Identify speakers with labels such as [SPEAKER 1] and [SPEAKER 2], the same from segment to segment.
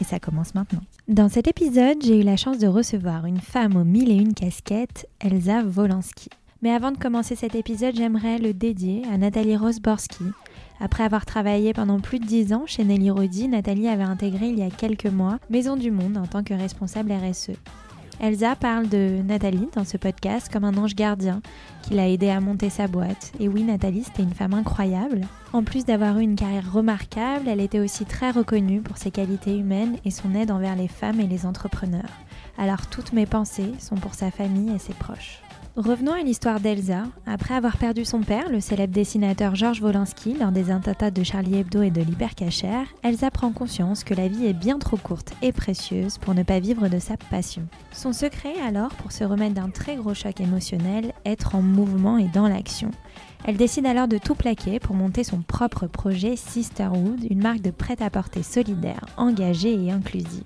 [SPEAKER 1] et ça commence maintenant. Dans cet épisode, j'ai eu la chance de recevoir une femme aux mille et une casquettes, Elsa Wolanski. Mais avant de commencer cet épisode, j'aimerais le dédier à Nathalie Rosborski. Après avoir travaillé pendant plus de 10 ans chez Nelly Rodi, Nathalie avait intégré il y a quelques mois Maison du Monde en tant que responsable RSE. Elsa parle de Nathalie dans ce podcast comme un ange gardien qui l'a aidé à monter sa boîte. Et oui, Nathalie, c'était une femme incroyable. En plus d'avoir eu une carrière remarquable, elle était aussi très reconnue pour ses qualités humaines et son aide envers les femmes et les entrepreneurs. Alors toutes mes pensées sont pour sa famille et ses proches. Revenons à l'histoire d'Elsa. Après avoir perdu son père, le célèbre dessinateur Georges Wolinski, lors des attentats de Charlie Hebdo et de l'hypercachère, Elsa prend conscience que la vie est bien trop courte et précieuse pour ne pas vivre de sa passion. Son secret alors, pour se remettre d'un très gros choc émotionnel, être en mouvement et dans l'action. Elle décide alors de tout plaquer pour monter son propre projet Sisterhood, une marque de prêt-à-porter solidaire, engagée et inclusive.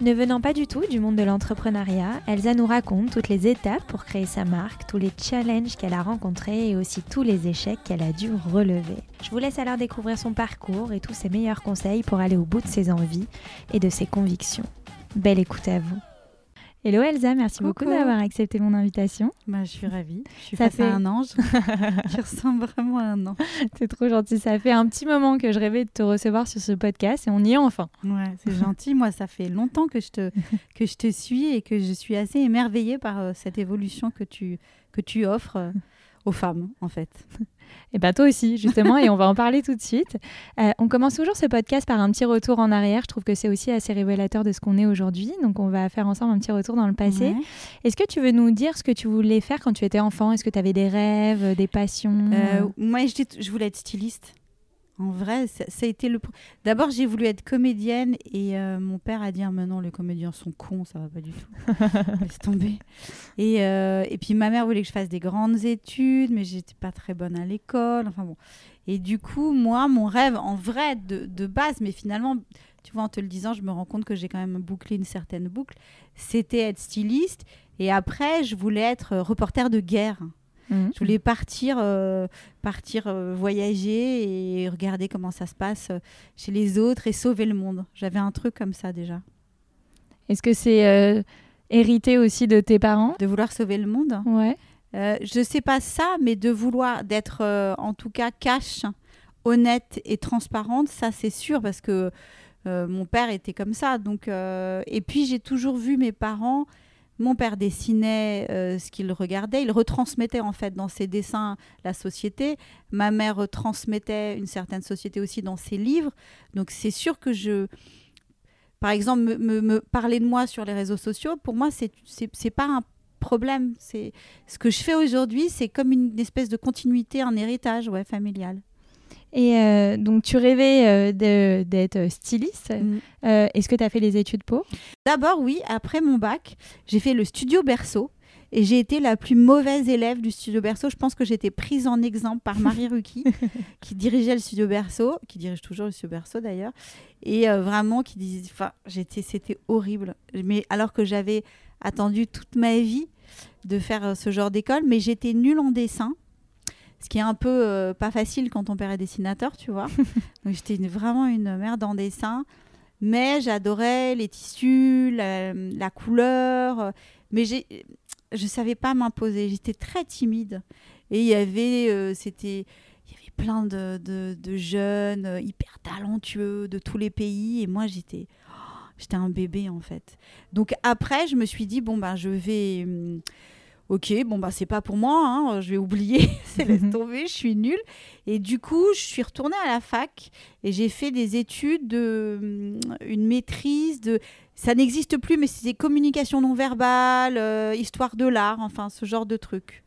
[SPEAKER 1] Ne venant pas du tout du monde de l'entrepreneuriat, Elsa nous raconte toutes les étapes pour créer sa marque, tous les challenges qu'elle a rencontrés et aussi tous les échecs qu'elle a dû relever. Je vous laisse alors découvrir son parcours et tous ses meilleurs conseils pour aller au bout de ses envies et de ses convictions. Belle écoute à vous. Hello Elsa, merci beaucoup d'avoir accepté mon invitation.
[SPEAKER 2] Bah, je suis ravie. Je suis ça face à un ange. tu ressembles vraiment à un ange.
[SPEAKER 1] C'est trop gentil. Ça fait un petit moment que je rêvais de te recevoir sur ce podcast et on y est enfin.
[SPEAKER 2] Ouais, c'est gentil. Moi, ça fait longtemps que je, te, que je te suis et que je suis assez émerveillée par euh, cette évolution que tu, que tu offres euh, aux femmes, en fait.
[SPEAKER 1] Et bien toi aussi, justement, et on va en parler tout de suite. Euh, on commence toujours ce podcast par un petit retour en arrière. Je trouve que c'est aussi assez révélateur de ce qu'on est aujourd'hui. Donc on va faire ensemble un petit retour dans le passé. Est-ce que tu veux nous dire ce que tu voulais faire quand tu étais enfant? Est-ce que tu avais des rêves, des passions?
[SPEAKER 2] Euh, Moi, je, je voulais être styliste. En vrai, ça, a été le. D'abord, j'ai voulu être comédienne et euh, mon père a dit ah, maintenant les comédiens sont cons, ça va pas du tout. Laisse tomber. Et, euh, et puis ma mère voulait que je fasse des grandes études, mais j'étais pas très bonne à l'école. Enfin bon. Et du coup, moi, mon rêve en vrai de, de base, mais finalement, tu vois, en te le disant, je me rends compte que j'ai quand même bouclé une certaine boucle. C'était être styliste. Et après, je voulais être reporter de guerre. Mhm. Je voulais partir, euh, partir euh, voyager et regarder comment ça se passe euh, chez les autres et sauver le monde. J'avais un truc comme ça déjà.
[SPEAKER 1] Est-ce que c'est hérité aussi de tes parents?
[SPEAKER 2] De vouloir sauver le monde?
[SPEAKER 1] Ouais.
[SPEAKER 2] je sais pas ça, mais de vouloir d'être en tout cas cash, honnête et transparente, ça c'est sûr parce que mon père était comme ça. Donc et puis j'ai toujours vu mes parents mon père dessinait euh, ce qu'il regardait, il retransmettait en fait dans ses dessins la société. Ma mère retransmettait une certaine société aussi dans ses livres. Donc c'est sûr que je, par exemple, me, parler de moi sur les réseaux sociaux, pour moi c'est c'est pas un problème. C'est ce que je fais aujourd'hui, c'est comme une espèce de continuité, un héritage, familial.
[SPEAKER 1] Et euh, donc, tu rêvais euh, d'être styliste. Mm. Euh, est-ce que tu as fait les études pour?
[SPEAKER 2] D'abord, oui. Après mon bac, j'ai fait le studio Berceau. Et j'ai été la plus mauvaise élève du studio Berceau. Je pense que j'étais prise en exemple par Marie Ruki, qui dirigeait le studio Berceau, qui dirige toujours le studio Berceau d'ailleurs. Et vraiment, qui disait. Enfin, c'était horrible. Mais alors que j'avais attendu toute ma vie de faire ce genre d'école, mais j'étais nulle en dessin ce qui est un peu euh, pas facile quand ton père est dessinateur, tu vois. Donc j'étais vraiment une merde en dessin, mais j'adorais les tissus, la, couleur, mais j'ai, je savais pas m'imposer. J'étais très timide et il y avait, euh, c'était, il y avait plein de, de, jeunes euh, hyper talentueux de tous les pays et moi j'étais oh, j'étais un bébé en fait. Donc après, je me suis dit bon ben je vais hum, ok, bon bah c'est pas pour moi, hein, je vais oublier, c'est laisse mhm. tomber, je suis nulle. Et du coup, je suis retournée à la fac et j'ai fait des études de mm, une maîtrise de ça n'existe plus, mais c'est communication non verbale, euh, histoire de l'art, enfin ce genre de truc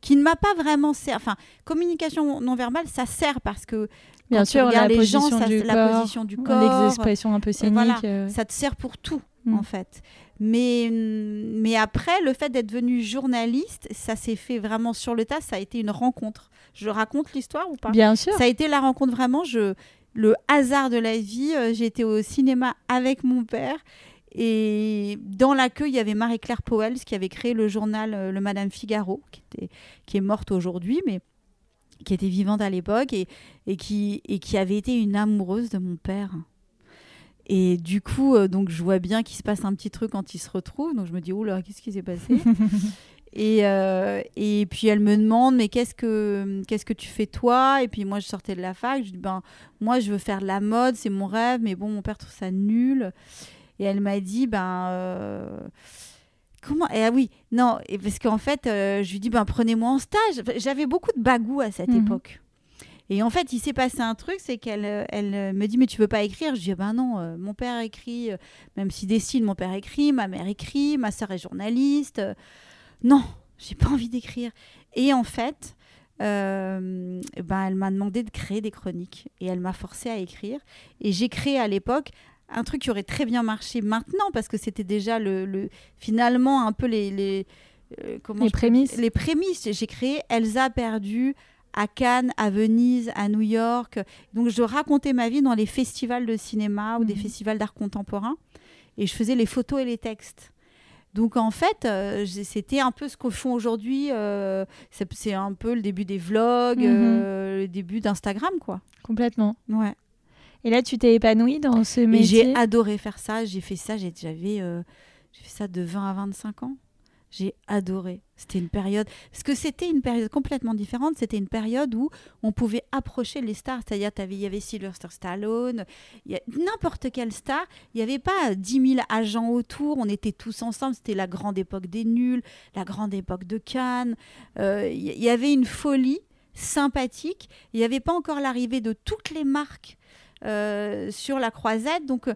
[SPEAKER 2] qui ne m'a pas vraiment servi. Enfin, communication non verbale, ça sert parce que
[SPEAKER 1] Bien sûr, la les gens, ça,
[SPEAKER 2] la position du corps,
[SPEAKER 1] les expressions un peu scéniques.
[SPEAKER 2] Euh, ça te sert pour tout. mm. en fait. Mais, mais après, le fait d'être devenue journaliste, ça s'est fait vraiment sur le tas. Ça a été une rencontre. Je raconte l'histoire ou pas?
[SPEAKER 1] Bien sûr.
[SPEAKER 2] Ça a été la rencontre vraiment. Je, le hasard de la vie. Euh, J'étais au cinéma avec mon père. Et dans l'accueil, il y avait Marie-Claire Powell, qui avait créé le journal euh, Le Madame Figaro, qui, était, qui est morte aujourd'hui, mais qui était vivante à l'époque et, et, qui, et qui avait été une amoureuse de mon père. Et du coup, euh, donc je vois bien qu'il se passe un petit truc quand ils se retrouvent. Donc je me dis, oula, qu'est-ce qui s'est passé et, euh, et puis elle me demande, mais qu'est-ce que, qu'est-ce que tu fais toi? Et puis moi, je sortais de la fac. Je dis, ben, moi, je veux faire de la mode, c'est mon rêve, mais bon, mon père trouve ça nul. Et elle m'a dit, ben. Euh, comment et, Ah oui, non, et parce qu'en fait, je lui dis, ben, prenez-moi en stage. J'avais beaucoup de bagou à cette
[SPEAKER 1] Mhm.
[SPEAKER 2] époque. Et en fait, il s'est passé un truc, c'est qu'elle euh, elle euh, me dit mais tu veux pas écrire? Je dis ben non, euh, mon père écrit, euh, même si dessine, mon père écrit, ma mère écrit, ma sœur est journaliste. euh, non, j'ai pas envie d'écrire. Et en fait, ben elle m'a demandé de créer des chroniques et elle m'a forcé à écrire. Et j'ai créé à l'époque un truc qui aurait très bien marché maintenant parce que c'était déjà le, le- finalement un peu les les comment
[SPEAKER 1] Les prémices.
[SPEAKER 2] les prémices. J'ai créé Elsa perdue à Cannes, à Venise, à New York. Donc je racontais ma vie dans les festivals de cinéma ou des
[SPEAKER 1] Mhm.
[SPEAKER 2] festivals d'art contemporain et je faisais les photos et les textes. Donc en fait, euh, c'était un peu ce que font aujourd'hui. euh, c'est un peu le début des vlogs,
[SPEAKER 1] Mhm.
[SPEAKER 2] euh, le début d'Instagram, quoi.
[SPEAKER 1] Complètement.
[SPEAKER 2] Ouais.
[SPEAKER 1] Et là, tu t'es épanouie dans ce métier
[SPEAKER 2] j'ai adoré faire ça. J'ai fait ça. J'avais, j'ai fait ça de 20 à 25 ans. J'ai adoré. C'était une période. Parce que c'était une période complètement différente. C'était une période où on pouvait approcher les stars. C'est-à-dire, il y avait Sylvester Stallone, n'importe quelle star. Il n'y avait pas 10 000 agents autour. On était tous ensemble. C'était la grande époque des nuls, la grande époque de Cannes. Euh, Il y, avait une folie sympathique. Il n'y avait pas encore l'arrivée de toutes les marques euh, sur la croisette. Donc, euh,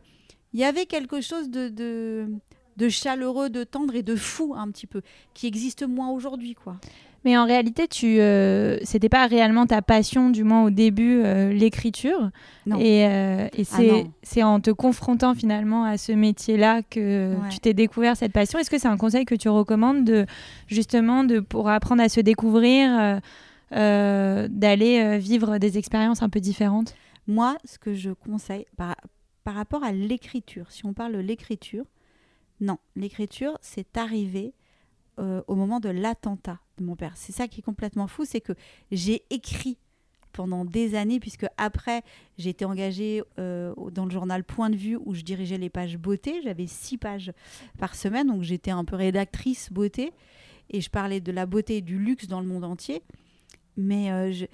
[SPEAKER 2] il y avait quelque chose de, de chaleureux, de tendre et de fou un petit peu, qui existe moins aujourd'hui, quoi.
[SPEAKER 1] Mais en réalité, tu, euh, c'était pas réellement ta passion, du moins au début, euh, l'écriture.
[SPEAKER 2] Non.
[SPEAKER 1] Et, euh, et
[SPEAKER 2] Ah
[SPEAKER 1] c'est, c'est en te confrontant finalement à ce métier-là que
[SPEAKER 2] Ouais.
[SPEAKER 1] tu t'es découvert cette passion. Est-ce que c'est un conseil que tu recommandes de justement de pour apprendre à se découvrir, euh, d'aller vivre des expériences un peu différentes?
[SPEAKER 2] Moi, ce que je conseille par, par rapport à l'écriture, si on parle de l'écriture, non, l'écriture, c'est arrivé euh, au moment de l'attentat de mon père. C'est ça qui est complètement fou, c'est que j'ai écrit pendant des années, puisque après, j'ai été engagée euh, dans le journal Point de vue où je dirigeais les pages beauté. J'avais six pages par semaine, donc j'étais un peu rédactrice beauté. Et je parlais de la beauté et du luxe dans le monde entier. Mais euh,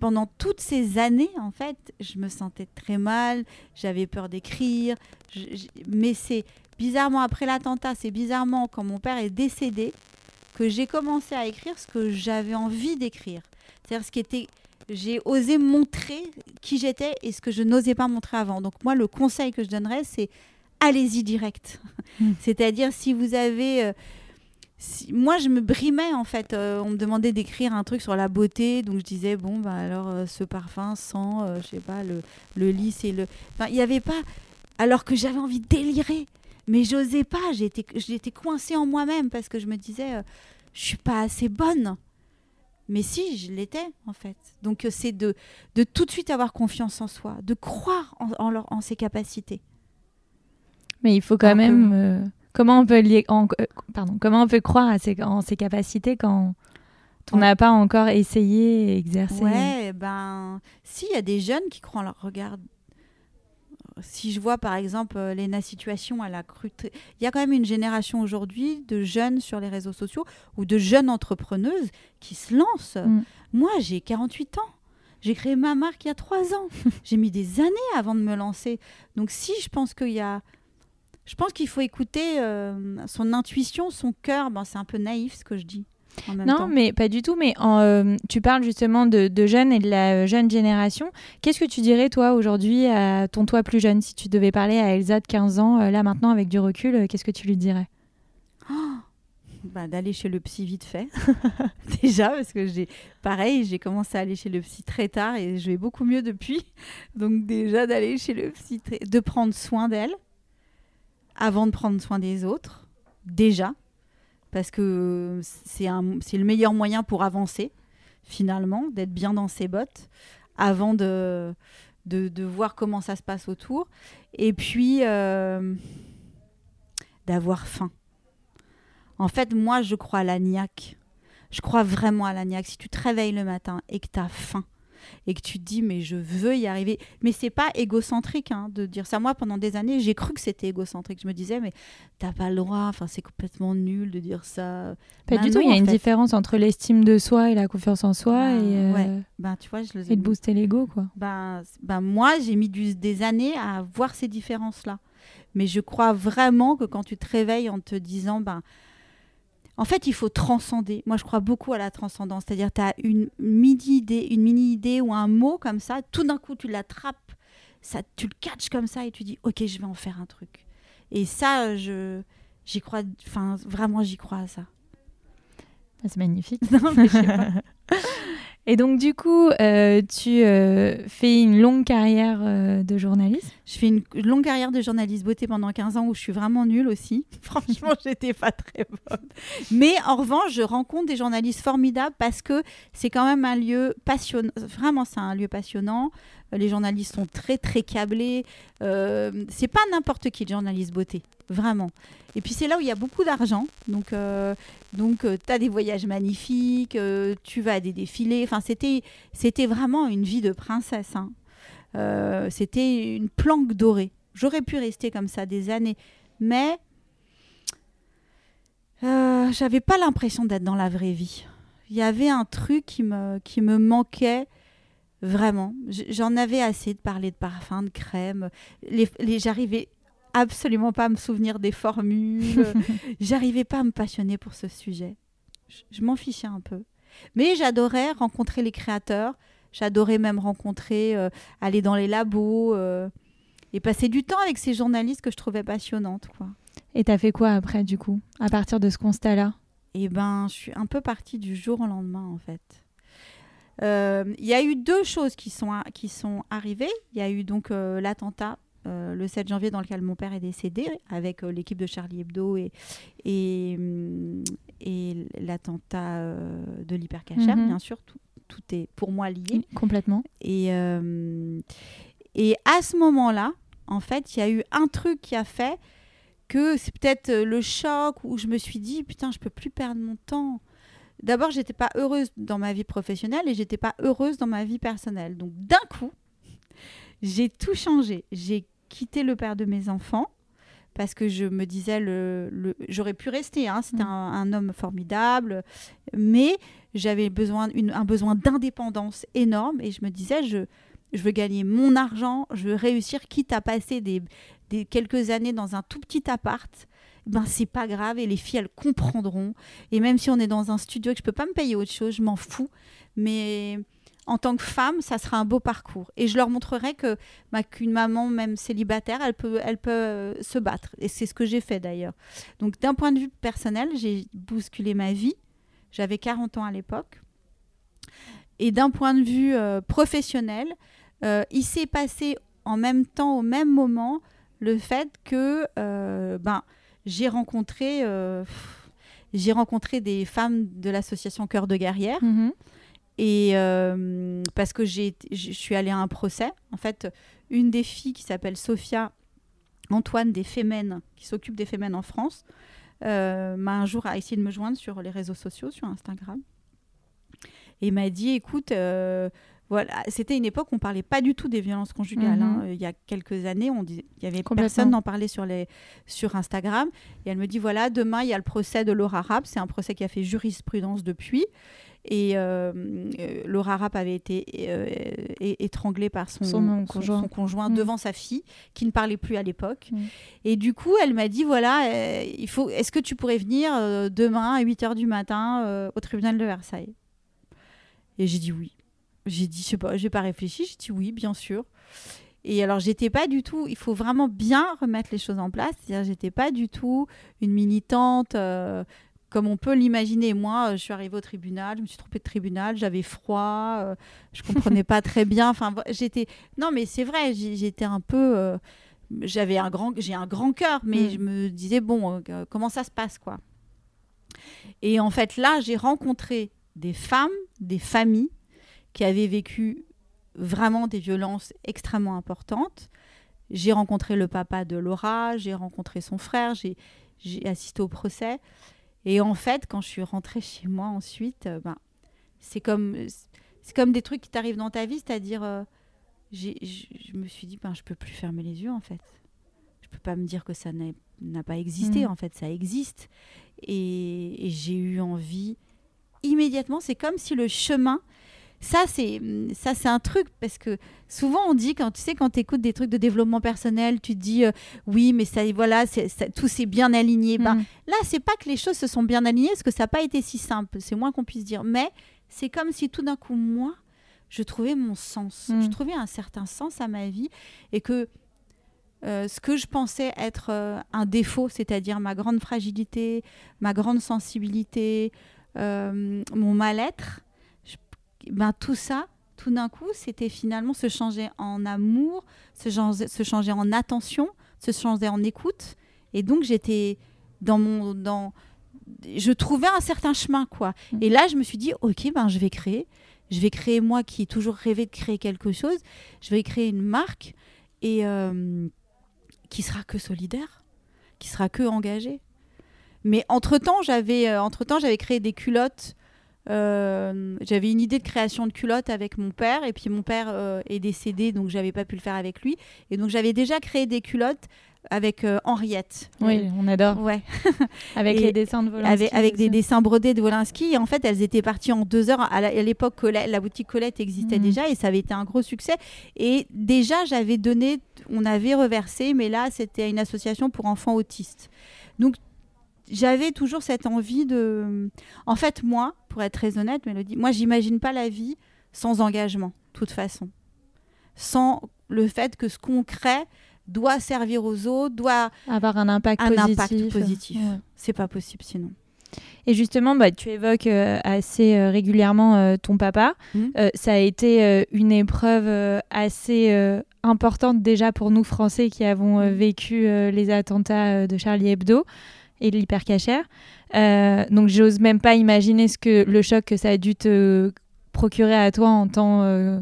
[SPEAKER 2] pendant toutes ces années, en fait, je me sentais très mal, j'avais peur d'écrire. mais c'est bizarrement après l'attentat, c'est bizarrement quand mon père est décédé que j'ai commencé à écrire ce que j'avais envie d'écrire. C'est-à-dire ce qui était j'ai osé montrer qui j'étais et ce que je n'osais pas montrer avant. Donc moi, le conseil que je donnerais, c'est allez-y direct.
[SPEAKER 1] Mm.
[SPEAKER 2] C'est-à-dire si vous avez... euh, si- moi, je me brimais en fait. Euh, on me demandait d'écrire un truc sur la beauté, donc je disais bon bah alors euh, ce parfum sent, je sais pas le le lys et le. Enfin, il y avait pas. Alors que j'avais envie de délirer, mais j'osais pas. J'étais j'étais coincée en moi-même parce que je me disais euh, je suis pas assez bonne. Mais si, je l'étais en fait. Donc euh, c'est de de tout de suite avoir confiance en soi, de croire en en, leur- en ses capacités.
[SPEAKER 1] Mais il faut quand même. euh, comment on peut lier- en- euh, pardon, comment on peut croire à ses, en ses capacités quand on n'a pas encore essayé et exercé?
[SPEAKER 2] Ouais, ben, si, il y a des jeunes qui croient en leur regard. Si je vois par exemple euh, Léna Situation, elle a cru. Il y a quand même une génération aujourd'hui de jeunes sur les réseaux sociaux ou de jeunes entrepreneuses qui se lancent.
[SPEAKER 1] Mm.
[SPEAKER 2] Moi, j'ai 48 ans. J'ai créé ma marque il y a 3 ans. j'ai mis des années avant de me lancer. Donc, si je pense qu'il y a. Je pense qu'il faut écouter euh, son intuition, son cœur. Ben, c'est un peu naïf ce que je dis. En même
[SPEAKER 1] Non,
[SPEAKER 2] temps.
[SPEAKER 1] mais pas du tout. Mais en, euh, tu parles justement de, de jeunes et de la euh, jeune génération. Qu'est-ce que tu dirais, toi, aujourd'hui, à ton toi plus jeune? Si tu devais parler à Elsa de 15 ans, euh, là maintenant, avec du recul, qu'est-ce que tu lui dirais?
[SPEAKER 2] Bah, d'aller chez le psy vite fait. Déjà, parce que j'ai, pareil, j'ai commencé à aller chez le psy très tard et je vais beaucoup mieux depuis. Donc, déjà, d'aller chez le psy, très- de prendre soin d'elle. avant de prendre soin des autres, déjà, parce que c'est le meilleur moyen pour avancer, finalement, d'être bien dans ses bottes, avant de, voir comment ça se passe autour. Et puis, euh, d'avoir faim. En fait, moi, je crois à la niaque. Je crois vraiment à la niaque. Si tu te réveilles le matin et que tu as faim, et que tu te dis mais je veux y arriver. Mais c'est pas égocentrique hein, de dire ça. Moi, pendant des années, j'ai cru que c'était égocentrique. Je me disais mais t'as pas le droit. Enfin, c'est complètement nul de dire ça.
[SPEAKER 1] Pas du tout. Il y a une différence entre l'estime de soi et la confiance en soi ben, et euh,
[SPEAKER 2] ben, tu vois, je
[SPEAKER 1] et de booster l'ego quoi.
[SPEAKER 2] Ben, ben moi, j'ai mis des années à voir ces différences là. Mais je crois vraiment que quand tu te réveilles en te disant ben en fait, il faut transcender. Moi, je crois beaucoup à la transcendance. C'est-à-dire, tu as une mini-idée, une mini-idée ou un mot comme ça, tout d'un coup, tu l'attrapes, ça, tu le catches comme ça et tu dis, OK, je vais en faire un truc. Et ça, je, j'y crois, enfin, vraiment, j'y crois à ça.
[SPEAKER 1] Ah, c'est magnifique. Non, mais je sais pas. Et donc, du coup, euh, tu euh, fais une longue carrière euh, de journaliste?
[SPEAKER 2] Je fais une longue carrière de journaliste beauté pendant 15 ans où je suis vraiment nulle aussi. Franchement, j'étais pas très bonne. Mais en revanche, je rencontre des journalistes formidables parce que c'est quand même un lieu passionnant. Vraiment, c'est un lieu passionnant. Les journalistes sont très, très câblés. c'est pas n'importe qui, le journaliste beauté. Vraiment. Et puis c'est là où il y a beaucoup d'argent. Donc, donc euh, tu as des voyages magnifiques, euh, tu vas à des défilés. Enfin, c'était, c'était vraiment une vie de princesse. Hein. c'était une planque dorée. J'aurais pu rester comme ça des années. Mais j'avais pas l'impression d'être dans la vraie vie. Il y avait un truc qui me, qui me manquait vraiment. J'en avais assez de parler de parfum, de crème. Les, les, J'arrivais absolument pas à me souvenir des formules. J'arrivais pas à me passionner pour ce sujet. Je, m'en fichais un peu. Mais j'adorais rencontrer les créateurs. J'adorais même rencontrer, euh, aller dans les labos euh, et passer du temps avec ces journalistes que je trouvais passionnantes. Quoi.
[SPEAKER 1] Et t'as fait quoi après, du coup, à partir de ce constat-là?
[SPEAKER 2] Eh ben, je suis un peu partie du jour au lendemain, en fait. Euh, il y a eu deux choses qui sont, qui sont arrivées. Il y a eu donc l'attentat euh, le 7 janvier dans lequel mon père est décédé avec euh, l'équipe de Charlie Hebdo et, et, et l'attentat euh, de l'hypercacher, mhm. bien sûr, tout, tout, est pour moi lié.
[SPEAKER 1] Complètement.
[SPEAKER 2] Et, et à ce moment-là, en fait, il y a eu un truc qui a fait que c'est peut-être le choc où je me suis dit, putain, je peux plus perdre mon temps. D'abord, j'étais pas heureuse dans ma vie professionnelle et j'étais pas heureuse dans ma vie personnelle. Donc d'un coup, j'ai tout changé. J'ai quitté le père de mes enfants parce que je me disais, le, j'aurais pu rester, hein, c'était mm. un, homme formidable, mais j'avais besoin, un besoin d'indépendance énorme et je me disais, je, je veux gagner mon argent, je veux réussir, quitte à passer des, des quelques années dans un tout petit appart. Ben c'est pas grave et les filles elles comprendront et même si on est dans un studio et que je peux pas me payer autre chose je m'en fous mais en tant que femme, ça sera un beau parcours. Et je leur montrerai que qu'une maman, même célibataire, elle peut, elle peut euh, se battre. Et c'est ce que j'ai fait d'ailleurs. Donc d'un point de vue personnel, j'ai bousculé ma vie. J'avais 40 ans à l'époque. Et d'un point de vue euh, professionnel, euh, il s'est passé en même temps, au même moment, le fait que ben, j'ai rencontré, j'ai rencontré des femmes de l'association Cœur de Guerrière. Mm-hmm. Et euh, parce que je suis allée à un procès. En fait, une des filles qui s'appelle Sophia Antoine des Femmes, qui s'occupe des Femmes en France, euh, m'a un jour essayé de me joindre sur les réseaux sociaux, sur Instagram. Et m'a dit écoute, euh, voilà, c'était une époque où on parlait pas du tout des violences conjugales. Hein. Mhm. Il y a quelques années, on il y avait personne n'en parlait sur les sur Instagram. Et elle me dit voilà, demain il y a le procès de Laura Rapp. C'est un procès qui a fait jurisprudence depuis. Et euh, euh, Laura Rapp avait été euh, étranglée par son, conjoint, mm. devant sa fille, qui ne parlait plus à l'époque. Mm. Et du coup, elle m'a dit voilà, il faut, est-ce que tu pourrais venir demain à 8 h du matin au tribunal de Versailles? Et j'ai dit oui. J'ai dit, je sais pas, j'ai pas réfléchi, j'ai dit oui, bien sûr. Et alors, j'étais pas du tout, il faut vraiment bien remettre les choses en place. C'est-à-dire, j'étais pas du tout une militante comme on peut l'imaginer. Moi, je suis arrivée au tribunal, je me suis trompée de tribunal, j'avais froid, euh, je comprenais pas très bien. Enfin, j'étais. Non, mais c'est vrai, j'étais un peu. Euh, j'avais un grand, j'ai un grand cœur, mais
[SPEAKER 1] Mm.
[SPEAKER 2] je me disais bon, euh, comment ça se passe quoi? Et en fait, là, j'ai rencontré des femmes, des familles qui avaient vécu vraiment des violences extrêmement importantes. J'ai rencontré le papa de Laura, j'ai rencontré son frère, j'ai j'ai assisté au procès. Et en fait, quand je suis rentrée chez moi ensuite, euh, ben, c'est comme, c'est comme des trucs qui t'arrivent dans ta vie, c'est-à-dire, euh, j'ai- je me suis dit, ben, je peux plus fermer les yeux en fait. Je peux pas me dire que ça n'a n'a pas existé,
[SPEAKER 1] Mm.
[SPEAKER 2] en fait, ça existe. Et, et j'ai eu envie immédiatement, c'est comme si le chemin, ça c'est ça c'est un truc parce que souvent on dit quand tu sais quand tu écoutes des trucs de développement personnel, tu te dis euh, oui mais ça voilà c'est ça- tout s'est bien aligné. Ben,
[SPEAKER 1] Mm.
[SPEAKER 2] Là, c'est pas que les choses se sont bien alignées, parce que ça n'a pas été si simple, c'est moins qu'on puisse dire. Mais c'est comme si tout d'un coup, moi, je trouvais mon sens.
[SPEAKER 1] Mm.
[SPEAKER 2] Je trouvais un certain sens à ma vie et que euh, ce que je pensais être euh, un défaut, c'est-à-dire ma grande fragilité, ma grande sensibilité, mon mal-être, ben, tout ça, tout d'un coup, c'était finalement se changer en amour, se changer, se changer en attention, se changer en écoute. Et donc, j'étais dans mon. Dans, je trouvais un certain chemin, quoi.
[SPEAKER 1] Mm.
[SPEAKER 2] Et là, je me suis dit, OK, ben, je vais créer. Je vais créer, moi qui ai toujours rêvé de créer quelque chose, je vais créer une marque et euh, qui sera que solidaire, qui sera que engagée. Mais entre-temps, j'avais euh, entre-temps, j'avais créé des culottes. Euh, j'avais une idée de création de culottes avec mon père et puis mon père euh, est décédé donc j'avais pas pu le faire avec lui et donc j'avais déjà créé des culottes avec euh, Henriette
[SPEAKER 1] Oui, on adore.
[SPEAKER 2] ouais
[SPEAKER 1] Avec
[SPEAKER 2] Et
[SPEAKER 1] les dessins de Volinsky.
[SPEAKER 2] avec, avec des dessins brodés de Wolinski. Et en fait, elles étaient parties en deux heures. À l'époque, la boutique Colette existait
[SPEAKER 1] Mhm.
[SPEAKER 2] déjà et ça avait été un gros succès. Et déjà, j'avais donné, on avait reversé, mais là, c'était une association pour enfants autistes. Donc, j'avais toujours cette envie de. En fait, moi, pour être très honnête, Mélodie, moi, j'imagine pas la vie sans engagement, de toute façon. Sans le fait que ce qu'on crée doit servir aux autres, doit
[SPEAKER 1] Avoir un impact
[SPEAKER 2] un
[SPEAKER 1] positif.
[SPEAKER 2] impact positif.
[SPEAKER 1] Ouais.
[SPEAKER 2] C'est pas possible sinon.
[SPEAKER 1] Et justement, bah, tu évoques euh, assez euh, régulièrement euh, ton papa. Euh, ça a été une épreuve assez importante déjà pour nous Français qui avons
[SPEAKER 2] Mhm.
[SPEAKER 1] vécu les attentats de Charlie Hebdo et de l'hypercachère. Euh, donc j'ose même pas imaginer ce que le choc que ça a dû te procurer à toi en tant euh,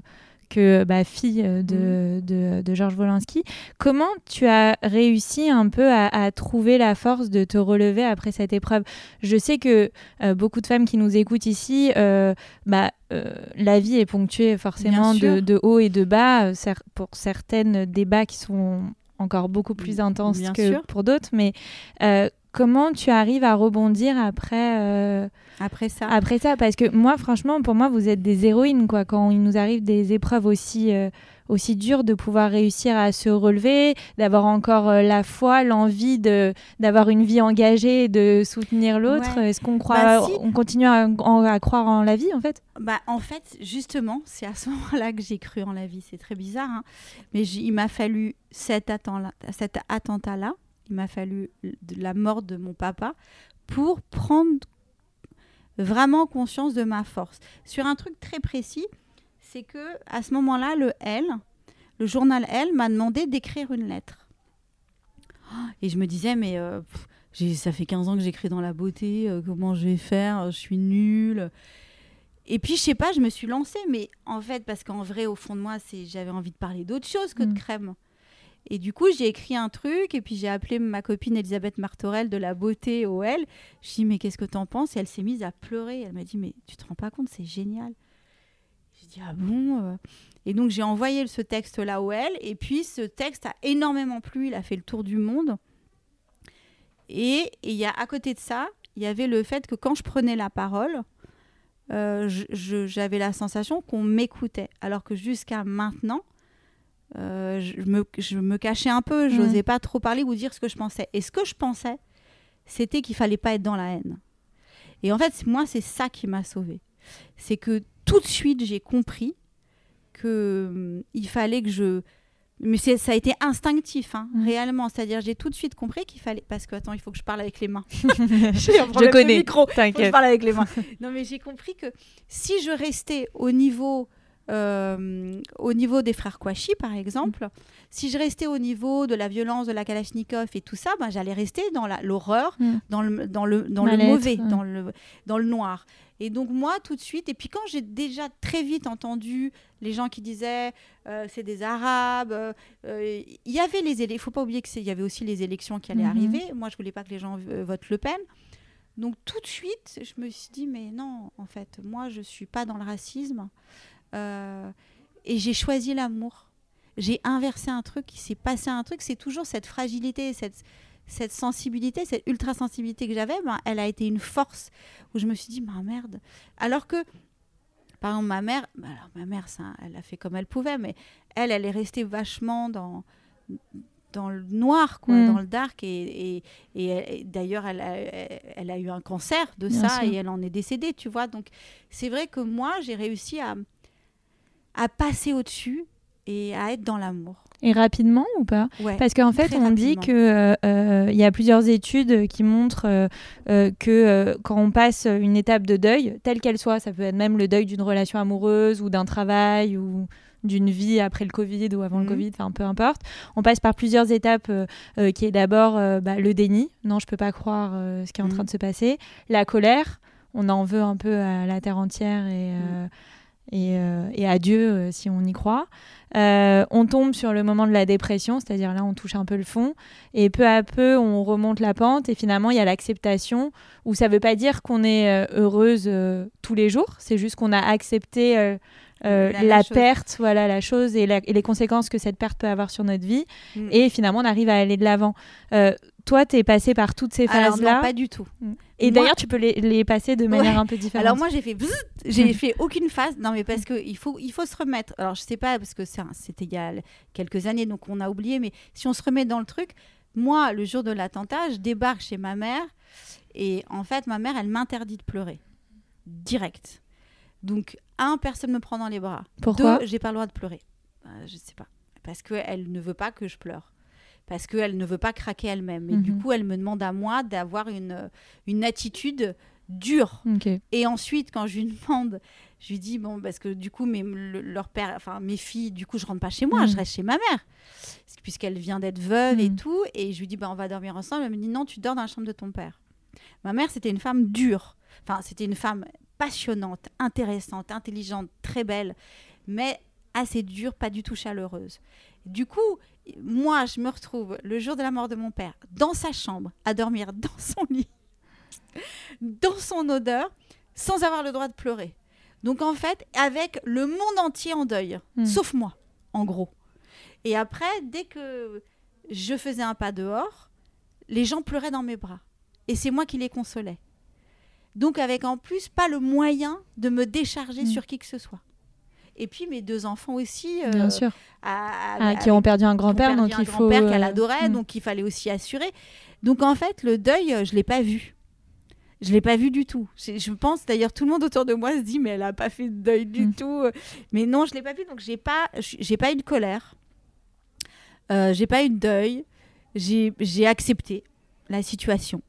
[SPEAKER 1] que bah, fille euh, de, de, de Georges Wolinski. Comment tu as réussi un peu à, à trouver la force de te relever après cette épreuve? Je sais que euh, beaucoup de femmes qui nous écoutent ici, euh, bah, euh, la vie est ponctuée forcément de, de hauts et de bas, pour certaines débats qui sont encore beaucoup plus intenses
[SPEAKER 2] Bien
[SPEAKER 1] que
[SPEAKER 2] sûr.
[SPEAKER 1] pour d'autres. Mais comment tu arrives à rebondir après euh,
[SPEAKER 2] Après ça,
[SPEAKER 1] après ça, parce que moi, franchement, pour moi, vous êtes des héroïnes, quoi. Quand il nous arrive des épreuves aussi, euh, aussi dures, de pouvoir réussir à se relever, d'avoir encore euh, la foi, l'envie de d'avoir une vie engagée, et de soutenir l'autre.
[SPEAKER 2] Ouais.
[SPEAKER 1] Est-ce qu'on croit,
[SPEAKER 2] Bah, si.
[SPEAKER 1] on continue à, croire en la vie, en fait?
[SPEAKER 2] Bah, en fait, justement, c'est à ce moment-là que j'ai cru en la vie. C'est très bizarre, hein. mais il m'a fallu cet attentat-là, cet attentat-là, il m'a fallu la mort de mon papa pour prendre vraiment conscience de ma force. Sur un truc très précis, c'est que à ce moment-là, le L, le journal L, m'a demandé d'écrire une lettre. Et je me disais, mais euh, pff, ça fait 15 ans que j'écris dans la beauté, euh, comment je vais faire Je suis nulle. Et puis, je sais pas, je me suis lancée, mais en fait, parce qu'en vrai, au fond de moi, c'est j'avais envie de parler d'autre chose que
[SPEAKER 1] Mm.
[SPEAKER 2] de crème. Et du coup, j'ai écrit un truc, et puis j'ai appelé ma copine Elisabeth Martorell de la beauté OL. Je dit, mais qu'est-ce que t'en penses? Et elle s'est mise à pleurer. Elle m'a dit, mais tu te rends pas compte, c'est génial. J'ai dit, ah bon euh Et donc, j'ai envoyé ce texte-là au L, et puis ce texte a énormément plu, il a fait le tour du monde. Et il y a à côté de ça, il y avait le fait que quand je prenais la parole, euh, j'avais la sensation qu'on m'écoutait. Alors que jusqu'à maintenant, euh, je, me, je me cachais un peu, je n'osais pas trop parler ou dire ce que je pensais. Et ce que je pensais, c'était qu'il fallait pas être dans la haine. Et en fait, moi, c'est ça qui m'a sauvée. C'est que tout de suite, j'ai compris que hum, il fallait que je mais ça a été instinctif, hein,
[SPEAKER 1] Mhm.
[SPEAKER 2] réellement. C'est-à-dire, j'ai tout de suite compris qu'il fallait. Parce que, attends, il faut que je parle avec les mains.
[SPEAKER 1] Je connais,
[SPEAKER 2] Faut que je parle avec les mains. non, mais j'ai compris que si je restais au niveau euh, au niveau des frères Kouachi, par exemple, si je restais au niveau de la violence de la Kalachnikov et tout ça, ben, j'allais rester dans l'horreur,
[SPEAKER 1] Mm.
[SPEAKER 2] dans le, dans le, dans le
[SPEAKER 1] Mal-être,
[SPEAKER 2] mauvais,
[SPEAKER 1] ouais.
[SPEAKER 2] dans, le, dans le noir. Et donc moi, tout de suite, et puis quand j'ai déjà très vite entendu les gens qui disaient euh, c'est des Arabes, euh, euh, il y avait les élections, il faut pas oublier qu'il y avait aussi les élections qui allaient
[SPEAKER 1] Mhm.
[SPEAKER 2] arriver. Moi, je voulais pas que les gens euh, votent Le Pen. Donc tout de suite, je me suis dit, mais non, en fait, moi, je suis pas dans le racisme. Euh, et j'ai choisi l'amour. J'ai inversé un truc, il s'est passé un truc. C'est toujours cette fragilité, cette, cette sensibilité, cette ultra-sensibilité que j'avais, ben, elle a été une force où je me suis dit, bah merde. Alors que, par exemple, ma mère, bah alors ma mère, ça, elle a fait comme elle pouvait, mais elle, elle est restée vachement dans dans le noir, quoi,
[SPEAKER 1] Mm.
[SPEAKER 2] dans le dark. Et, et, et elle- et d'ailleurs, elle a, elle a eu un cancer de
[SPEAKER 1] Bien
[SPEAKER 2] ça
[SPEAKER 1] sûr.
[SPEAKER 2] et elle en est décédée, tu vois. Donc, c'est vrai que moi, j'ai réussi à, à passer au-dessus et à être dans l'amour.
[SPEAKER 1] Et rapidement ou pas?
[SPEAKER 2] Ouais.
[SPEAKER 1] Parce qu'en fait, on dit que euh, euh, y a plusieurs études qui montrent euh, euh, que quand on passe une étape de deuil, telle qu'elle soit, ça peut être même le deuil d'une relation amoureuse ou d'un travail ou d'une vie après le Covid ou avant le
[SPEAKER 2] Mhm.
[SPEAKER 1] Covid, enfin peu importe. On passe par plusieurs étapes qui est d'abord bah, le déni, non je peux pas croire ce qui est en
[SPEAKER 2] Mhm.
[SPEAKER 1] train de se passer, la colère, on en veut un peu à la terre entière et, euh, et, euh, et à Dieu euh, si on y croit. Euh, on tombe sur le moment de la dépression, c'est-à-dire là on touche un peu le fond, et peu à peu on remonte la pente, et finalement il y a l'acceptation, où ça ne veut pas dire qu'on est euh, heureuse tous les jours, c'est juste qu'on a accepté
[SPEAKER 2] La-
[SPEAKER 1] la,
[SPEAKER 2] la chose.
[SPEAKER 1] perte, voilà la chose et, la- et les conséquences que cette perte peut avoir sur notre vie,
[SPEAKER 2] Mm.
[SPEAKER 1] et finalement on arrive à aller de l'avant. Toi, tu es passé par toutes ces phases-là,
[SPEAKER 2] pas du tout.
[SPEAKER 1] et
[SPEAKER 2] moi-
[SPEAKER 1] d'ailleurs tu peux les, les passer de manière un peu différente.
[SPEAKER 2] Alors moi j'ai fait j'ai fait aucune phase. Non mais parce que il faut il faut se remettre. Alors je sais pas parce que c'était il y a quelques années donc on a oublié mais si on se remet dans le truc moi le jour de l'attentat je débarque chez ma mère et en fait ma mère elle m'interdit de pleurer. Direct. Donc un personne me prend dans les bras.
[SPEAKER 1] Pourquoi
[SPEAKER 2] deux j'ai pas le droit de pleurer. Euh, je sais pas. Parce que elle ne veut pas que je pleure parce qu'elle ne veut pas craquer elle-même et du
[SPEAKER 1] Mhm.
[SPEAKER 2] coup elle me demande à moi d'avoir une une attitude dure et ensuite, quand je lui demande, je lui dis bon parce que du coup, mes, le- leur père, enfin mes filles, du coup, je rentre pas chez moi,
[SPEAKER 1] Mm.
[SPEAKER 2] je reste chez ma mère, puisqu'elle vient d'être veuve et
[SPEAKER 1] Mm.
[SPEAKER 2] tout. Et je lui dis bah on va dormir ensemble. Elle me dit non, tu dors dans la chambre de ton père. Ma mère, c'était une femme dure. Enfin, c'était une femme passionnante, intéressante, intelligente, très belle, mais assez dure, pas du tout chaleureuse. Du coup, moi, je me retrouve le jour de la mort de mon père dans sa chambre, à dormir dans son lit, dans son odeur, sans avoir le droit de pleurer. Donc en fait, avec le monde entier en deuil,
[SPEAKER 1] Mm.
[SPEAKER 2] sauf moi, en gros. Et après, dès que je faisais un pas dehors, les gens pleuraient dans mes bras. Et c'est moi qui les consolais. Donc avec en plus pas le moyen de me décharger
[SPEAKER 1] Mm.
[SPEAKER 2] sur qui que ce soit. Et puis mes deux enfants aussi, euh,
[SPEAKER 1] Bien sûr.
[SPEAKER 2] à-
[SPEAKER 1] Ah, qui ont perdu un grand-père, donc
[SPEAKER 2] un
[SPEAKER 1] il faut.
[SPEAKER 2] grand-père qu'elle
[SPEAKER 1] euh,
[SPEAKER 2] adorait,
[SPEAKER 1] mm.
[SPEAKER 2] donc il fallait aussi assurer. Donc en fait, le deuil, euh, je l'ai pas vu. Je l'ai pas vu du tout. Je, je pense d'ailleurs tout le monde autour de moi se dit mais elle a pas fait de deuil du
[SPEAKER 1] Mm.
[SPEAKER 2] tout. Mais non, je l'ai pas vu donc j'ai pas j'ai pas eu de colère. Euh, j'ai pas eu de deuil. J'ai accepté la situation.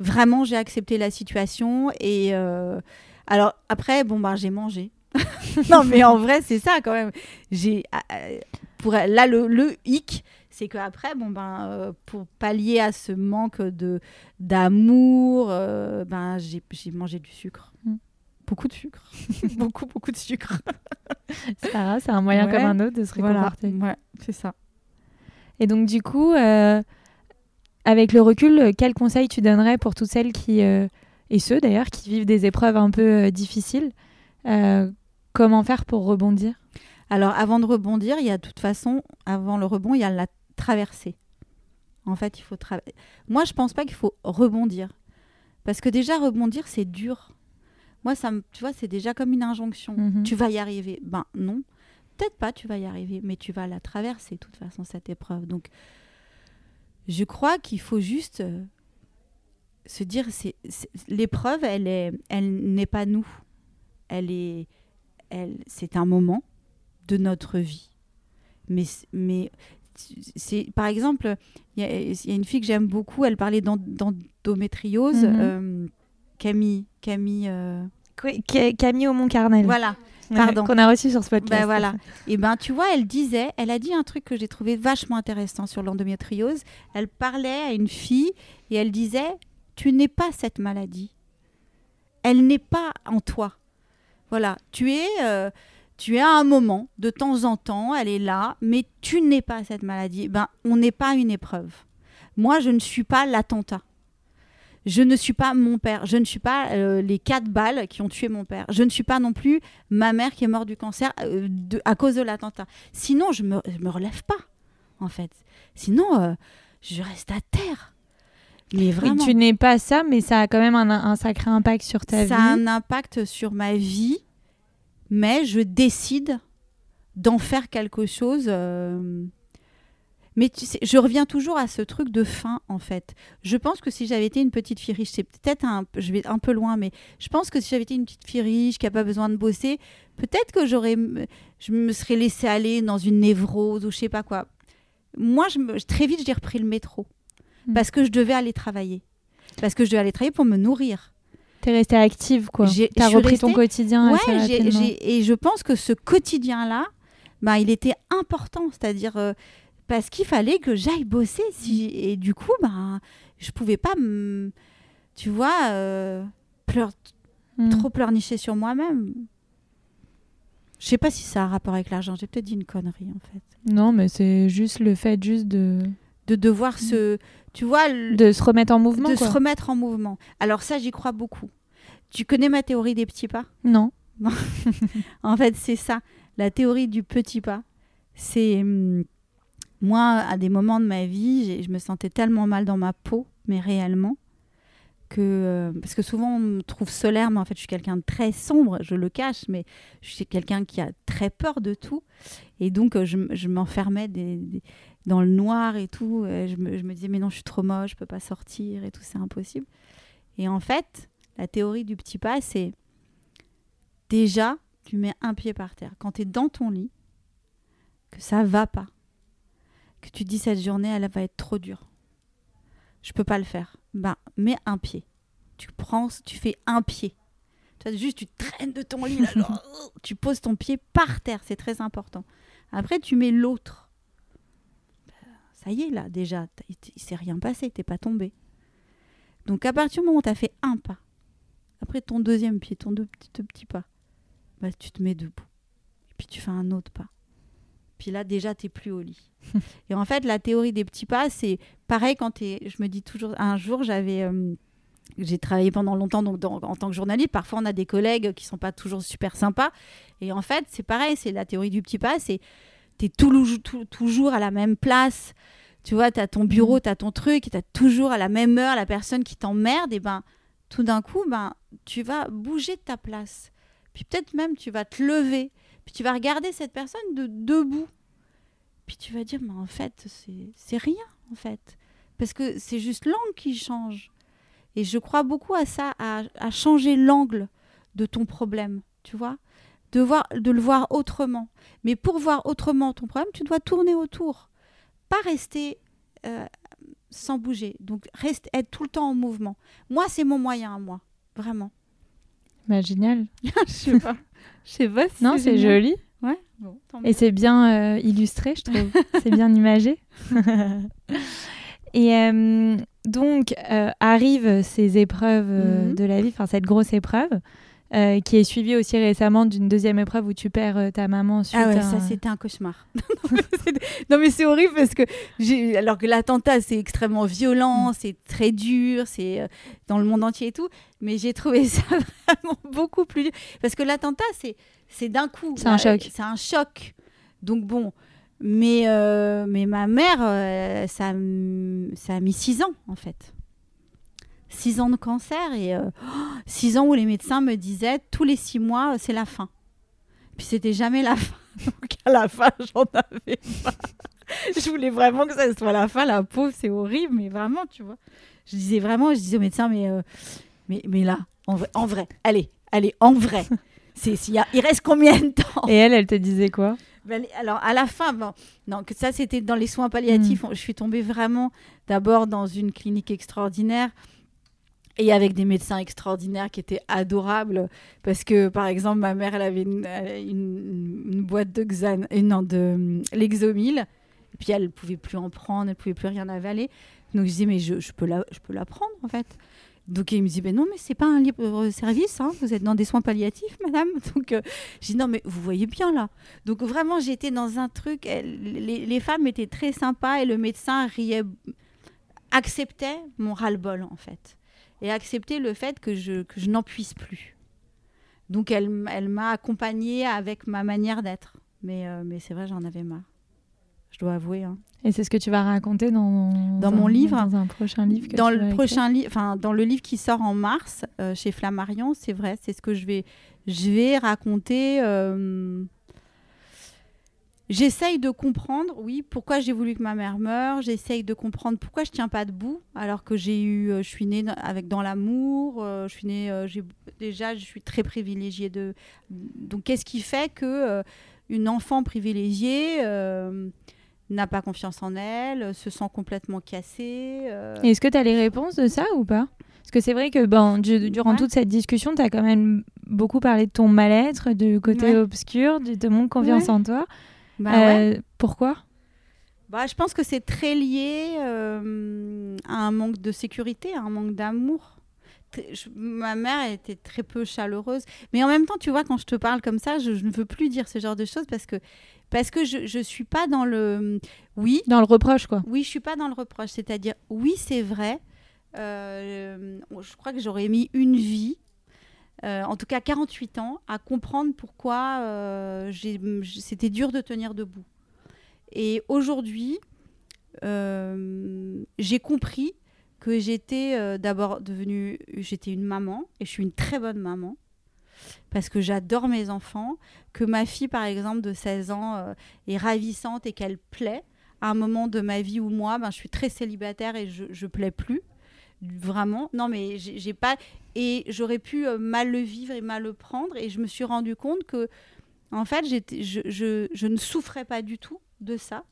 [SPEAKER 2] Vraiment, j'ai accepté la situation et euh, alors après bon bah j'ai mangé. non mais en vrai c'est ça quand même. J'ai euh, pour là le, le hic c'est que après bon ben euh, pour pallier à ce manque de d'amour euh, ben j'ai mangé du sucre.
[SPEAKER 1] Mm.
[SPEAKER 2] Beaucoup de sucre. beaucoup beaucoup de sucre.
[SPEAKER 1] Grave, c'est un moyen
[SPEAKER 2] Ouais.
[SPEAKER 1] comme un autre de se
[SPEAKER 2] Voilà.
[SPEAKER 1] réconforter.
[SPEAKER 2] Ouais, c'est ça.
[SPEAKER 1] Et donc, du coup, euh, avec le recul, quel conseil tu donnerais pour toutes celles qui, et ceux d'ailleurs, qui vivent des épreuves un peu difficiles Comment faire pour rebondir?
[SPEAKER 2] Alors, avant de rebondir, il y a de toute façon, avant le rebond, il y a la traversée. En fait, il faut traverser. Moi, je pense pas qu'il faut rebondir. Parce que déjà, rebondir, c'est dur. Moi, ça me... tu vois, c'est déjà comme une injonction.
[SPEAKER 1] Mhm.
[SPEAKER 2] Tu vas y arriver. Ben non. Peut-être pas, tu vas y arriver, mais tu vas la traverser, de toute façon, cette épreuve. Donc, je crois qu'il faut juste euh, se dire, c'est, c'est- l'épreuve, elle est, elle n'est pas nous. Elle est, elle, c'est un moment de notre vie. Mais, mais c'est, par exemple, il y, a- il y a une fille que j'aime beaucoup, elle parlait d'en- d'endométriose,
[SPEAKER 1] Mhm.
[SPEAKER 2] euh, Camille, Camille, euh,
[SPEAKER 1] Ca- Camille Aumont-Carnel.
[SPEAKER 2] voilà. Pardon.
[SPEAKER 1] Qu'on a reçu sur ce podcast.
[SPEAKER 2] Ben voilà. Et ben tu vois, elle disait, elle a dit un truc que j'ai trouvé vachement intéressant sur l'endométriose. Elle parlait à une fille et elle disait, tu n'es pas cette maladie. Elle n'est pas en toi. Voilà, tu es, euh, tu es à un moment, de temps en temps, elle est là, mais tu n'es pas cette maladie. Ben, on n'est pas une épreuve. Moi, je ne suis pas l'attentat. Je ne suis pas mon père. Je ne suis pas euh, les quatre balles qui ont tué mon père. Je ne suis pas non plus ma mère qui est morte du cancer euh, à cause de l'attentat. Sinon, je je me relève pas, en fait. Sinon, je reste à terre. Mais
[SPEAKER 1] Oui,
[SPEAKER 2] vraiment,
[SPEAKER 1] tu n'es pas ça, mais ça a quand même un, un sacré impact sur ta
[SPEAKER 2] ça
[SPEAKER 1] vie.
[SPEAKER 2] a un impact sur ma vie, mais je décide d'en faire quelque chose. euh, Mais tu sais, je reviens toujours à ce truc de fin, en fait. Je pense que si j'avais été une petite fille riche, c'est peut-être un, je vais un peu loin, mais je pense que si j'avais été une petite fille riche qui n'a pas besoin de bosser, peut-être que j'aurais, je me serais laissée aller dans une névrose ou je sais pas quoi. Moi, je me- très vite, j'ai repris le métro
[SPEAKER 1] Mm.
[SPEAKER 2] parce que je devais aller travailler, parce que je devais aller travailler pour me nourrir.
[SPEAKER 1] T'es restée active, quoi. T'as repris ton quotidien
[SPEAKER 2] Ouais, et je pense que ce quotidien-là, bah, il était important, c'est-à-dire euh, parce qu'il fallait que j'aille bosser. Si, et du coup, bah, je pouvais pas, tu vois, euh, pleur-
[SPEAKER 1] Mm.
[SPEAKER 2] trop pleurnicher sur moi-même. Je sais pas si ça a un rapport avec l'argent. J'ai peut-être dit une connerie en fait.
[SPEAKER 1] Non, mais c'est juste le fait juste de,
[SPEAKER 2] De devoir se, tu vois, le-
[SPEAKER 1] de se remettre en mouvement,
[SPEAKER 2] de
[SPEAKER 1] quoi.
[SPEAKER 2] se remettre en mouvement. Alors ça, j'y crois beaucoup. Tu connais ma théorie des petits pas?
[SPEAKER 1] Non.
[SPEAKER 2] En fait, c'est ça. La théorie du petit pas. C'est. hum, moi, à des moments de ma vie, je me sentais tellement mal dans ma peau, mais réellement, euh, parce que souvent, on me trouve solaire, mais en fait, je suis quelqu'un de très sombre, je le cache, mais je suis quelqu'un qui a très peur de tout. Et donc, euh, je, m'enfermais dans le noir et tout. euh, Je me, je disais, mais non, je suis trop moche, je peux pas sortir et tout, c'est impossible. Et en fait, la théorie du petit pas, c'est déjà, tu mets un pied par terre. Quand tu es dans ton lit, que ça va pas, que tu dis cette journée, elle va être trop dure. Je peux pas le faire. Ben, mets un pied. Tu prends, tu fais un pied. Tu vois, juste, tu traînes de ton lit, là, genre, tu poses ton pied par terre, c'est très important. Après, tu mets l'autre. Ben, Ça y est, là, déjà, il s'est rien passé, t'es pas tombé. Donc, à partir du moment où tu as fait un pas, après ton deuxième pied, ton deux petits pas, bah, tu te mets debout. Et puis tu fais un autre pas. Puis là, déjà, tu plus au lit. et en fait, la théorie des petits pas, c'est pareil quand tu Je me dis toujours, un jour, j'avais. euh, j'ai travaillé pendant longtemps donc, dans- en tant que journaliste. Parfois, on a des collègues qui sont pas toujours super sympas. Et en fait, c'est pareil, c'est la théorie du petit pas. C'est tu es toujours à la même place. Tu vois, tu as ton bureau, tu as ton truc, tu as toujours à la même heure la personne qui t'emmerde. Et ben, tout d'un coup, ben, tu vas bouger de ta place. Puis peut-être même tu vas te lever. Puis tu vas regarder cette personne de debout. Puis tu vas dire, mais en fait, c'est rien, en fait. Parce que c'est juste l'angle qui change. Et je crois beaucoup à ça, à, à changer l'angle de ton problème, tu vois de, voir, de le voir autrement. Mais pour voir autrement ton problème, tu dois tourner autour. Pas rester euh, sans bouger. Donc, reste, être tout le temps en mouvement. Moi, c'est mon moyen à moi. Vraiment.
[SPEAKER 1] Bah, génial.
[SPEAKER 2] Je sais pas. Je sais pas si
[SPEAKER 1] Non, c'est joli.
[SPEAKER 2] Ouais. Bon, tant mieux.
[SPEAKER 1] Et c'est bien euh, illustré, je trouve. c'est bien imagé. Et euh, donc, euh, arrivent ces épreuves euh,
[SPEAKER 2] Mhm.
[SPEAKER 1] de la vie, enfin cette grosse épreuve, euh, qui est suivie aussi récemment d'une deuxième épreuve où tu perds euh, ta maman suite
[SPEAKER 2] Ah ouais, ça c'était un cauchemar. non mais c'est horrible parce que alors que l'attentat c'est extrêmement violent,
[SPEAKER 1] Mm.
[SPEAKER 2] c'est très dur, c'est euh, dans le monde entier et tout, mais j'ai trouvé ça vraiment beaucoup plus dur parce que l'attentat c'est c'est d'un coup.
[SPEAKER 1] C'est un
[SPEAKER 2] Là,
[SPEAKER 1] choc.
[SPEAKER 2] C'est un choc. Donc bon, mais mais ma mère ça ça a mis six ans en fait. Six ans de cancer et euh, six ans où les médecins me disaient tous les six mois euh, c'est la fin. Puis c'était jamais la fin. Donc à la fin, j'en avais pas. je voulais vraiment que ça soit la fin. La pauvre, c'est horrible, mais vraiment, tu vois. Je disais vraiment, je disais au médecin, mais, euh, mais, mais là, en vrai, en vrai, allez, allez, en vrai. C'est, s'il il reste combien de temps?
[SPEAKER 1] Et elle, elle te disait quoi?
[SPEAKER 2] Ben, Alors, à la fin, bon, non, que ça, c'était dans les soins palliatifs. Je suis tombée vraiment d'abord dans une clinique extraordinaire. Et avec des médecins extraordinaires qui étaient adorables. Parce que par exemple ma mère elle avait une, boîte de Xan et non de Lexomil. Et puis elle pouvait plus en prendre elle pouvais plus rien avaler. Donc je disais mais je, je peux la je peux la prendre en fait. Donc il me dit ben non mais c'est pas un libre service hein, vous êtes dans des soins palliatifs madame. Donc euh, je dis non mais vous voyez bien là. Donc vraiment j'étais dans un truc les, les femmes étaient très sympas et le médecin riait acceptait mon ras-le-bol en fait et accepter le fait que je, que je n'en puisse plus. Donc elle, elle m'a accompagnée avec ma manière d'être. Mais, euh, mais c'est vrai, j'en avais marre. Je dois avouer. Hein.
[SPEAKER 1] Et c'est ce que tu vas raconter dans,
[SPEAKER 2] dans mon livre,
[SPEAKER 1] dans un prochain livre. Que
[SPEAKER 2] dans
[SPEAKER 1] tu
[SPEAKER 2] le prochain livre, enfin dans le livre qui sort en mars euh, chez Flammarion, c'est vrai, c'est ce que je vais, je vais raconter. Euh, J'essaye de comprendre, oui, pourquoi j'ai voulu que ma mère meure. J'essaye de comprendre pourquoi je tiens pas debout, alors que j'ai eu, euh, je suis née avec dans l'amour. Euh, je suis née, euh, déjà, je suis très privilégiée de. Donc, qu'est-ce qui fait que une enfant privilégiée euh, n'a pas confiance en elle, se sent complètement cassée euh,
[SPEAKER 1] Est-ce que tu as les réponses de ça ou pas? Parce que c'est vrai que ben, du- durant
[SPEAKER 2] Ouais.
[SPEAKER 1] toute cette discussion, tu as quand même beaucoup parlé de ton mal-être, du côté
[SPEAKER 2] Ouais.
[SPEAKER 1] obscur, de ton manque confiance
[SPEAKER 2] Ouais.
[SPEAKER 1] en toi.
[SPEAKER 2] Bah ouais.
[SPEAKER 1] Euh, Pourquoi?
[SPEAKER 2] Bah, je pense que c'est très lié euh, à un manque de sécurité, à un manque d'amour. Ma mère était très peu chaleureuse. Mais en même temps, tu vois, quand je te parle comme ça, je, je ne veux plus dire ce genre de choses parce que, parce que je ne suis pas dans le... Oui,
[SPEAKER 1] Dans le reproche, quoi.
[SPEAKER 2] oui, je suis pas dans le reproche. C'est-à-dire, oui, c'est vrai. euh, je crois que j'aurais mis une vie, en tout cas 48 ans, à comprendre pourquoi euh, c'était dur de tenir debout. Et aujourd'hui, euh, j'ai compris que j'étais euh, d'abord devenue, j'étais une maman, et je suis une très bonne maman, parce que j'adore mes enfants, que ma fille, par exemple, de 16 ans, euh, est ravissante et qu'elle plaît à un moment de ma vie où moi, ben, je suis très célibataire et je, je plais plus. Vraiment. Non, mais j'ai pas. Et j'aurais pu euh, mal le vivre et mal le prendre. Et je me suis rendu compte que, en fait, je, je, je ne souffrais pas du tout de ça.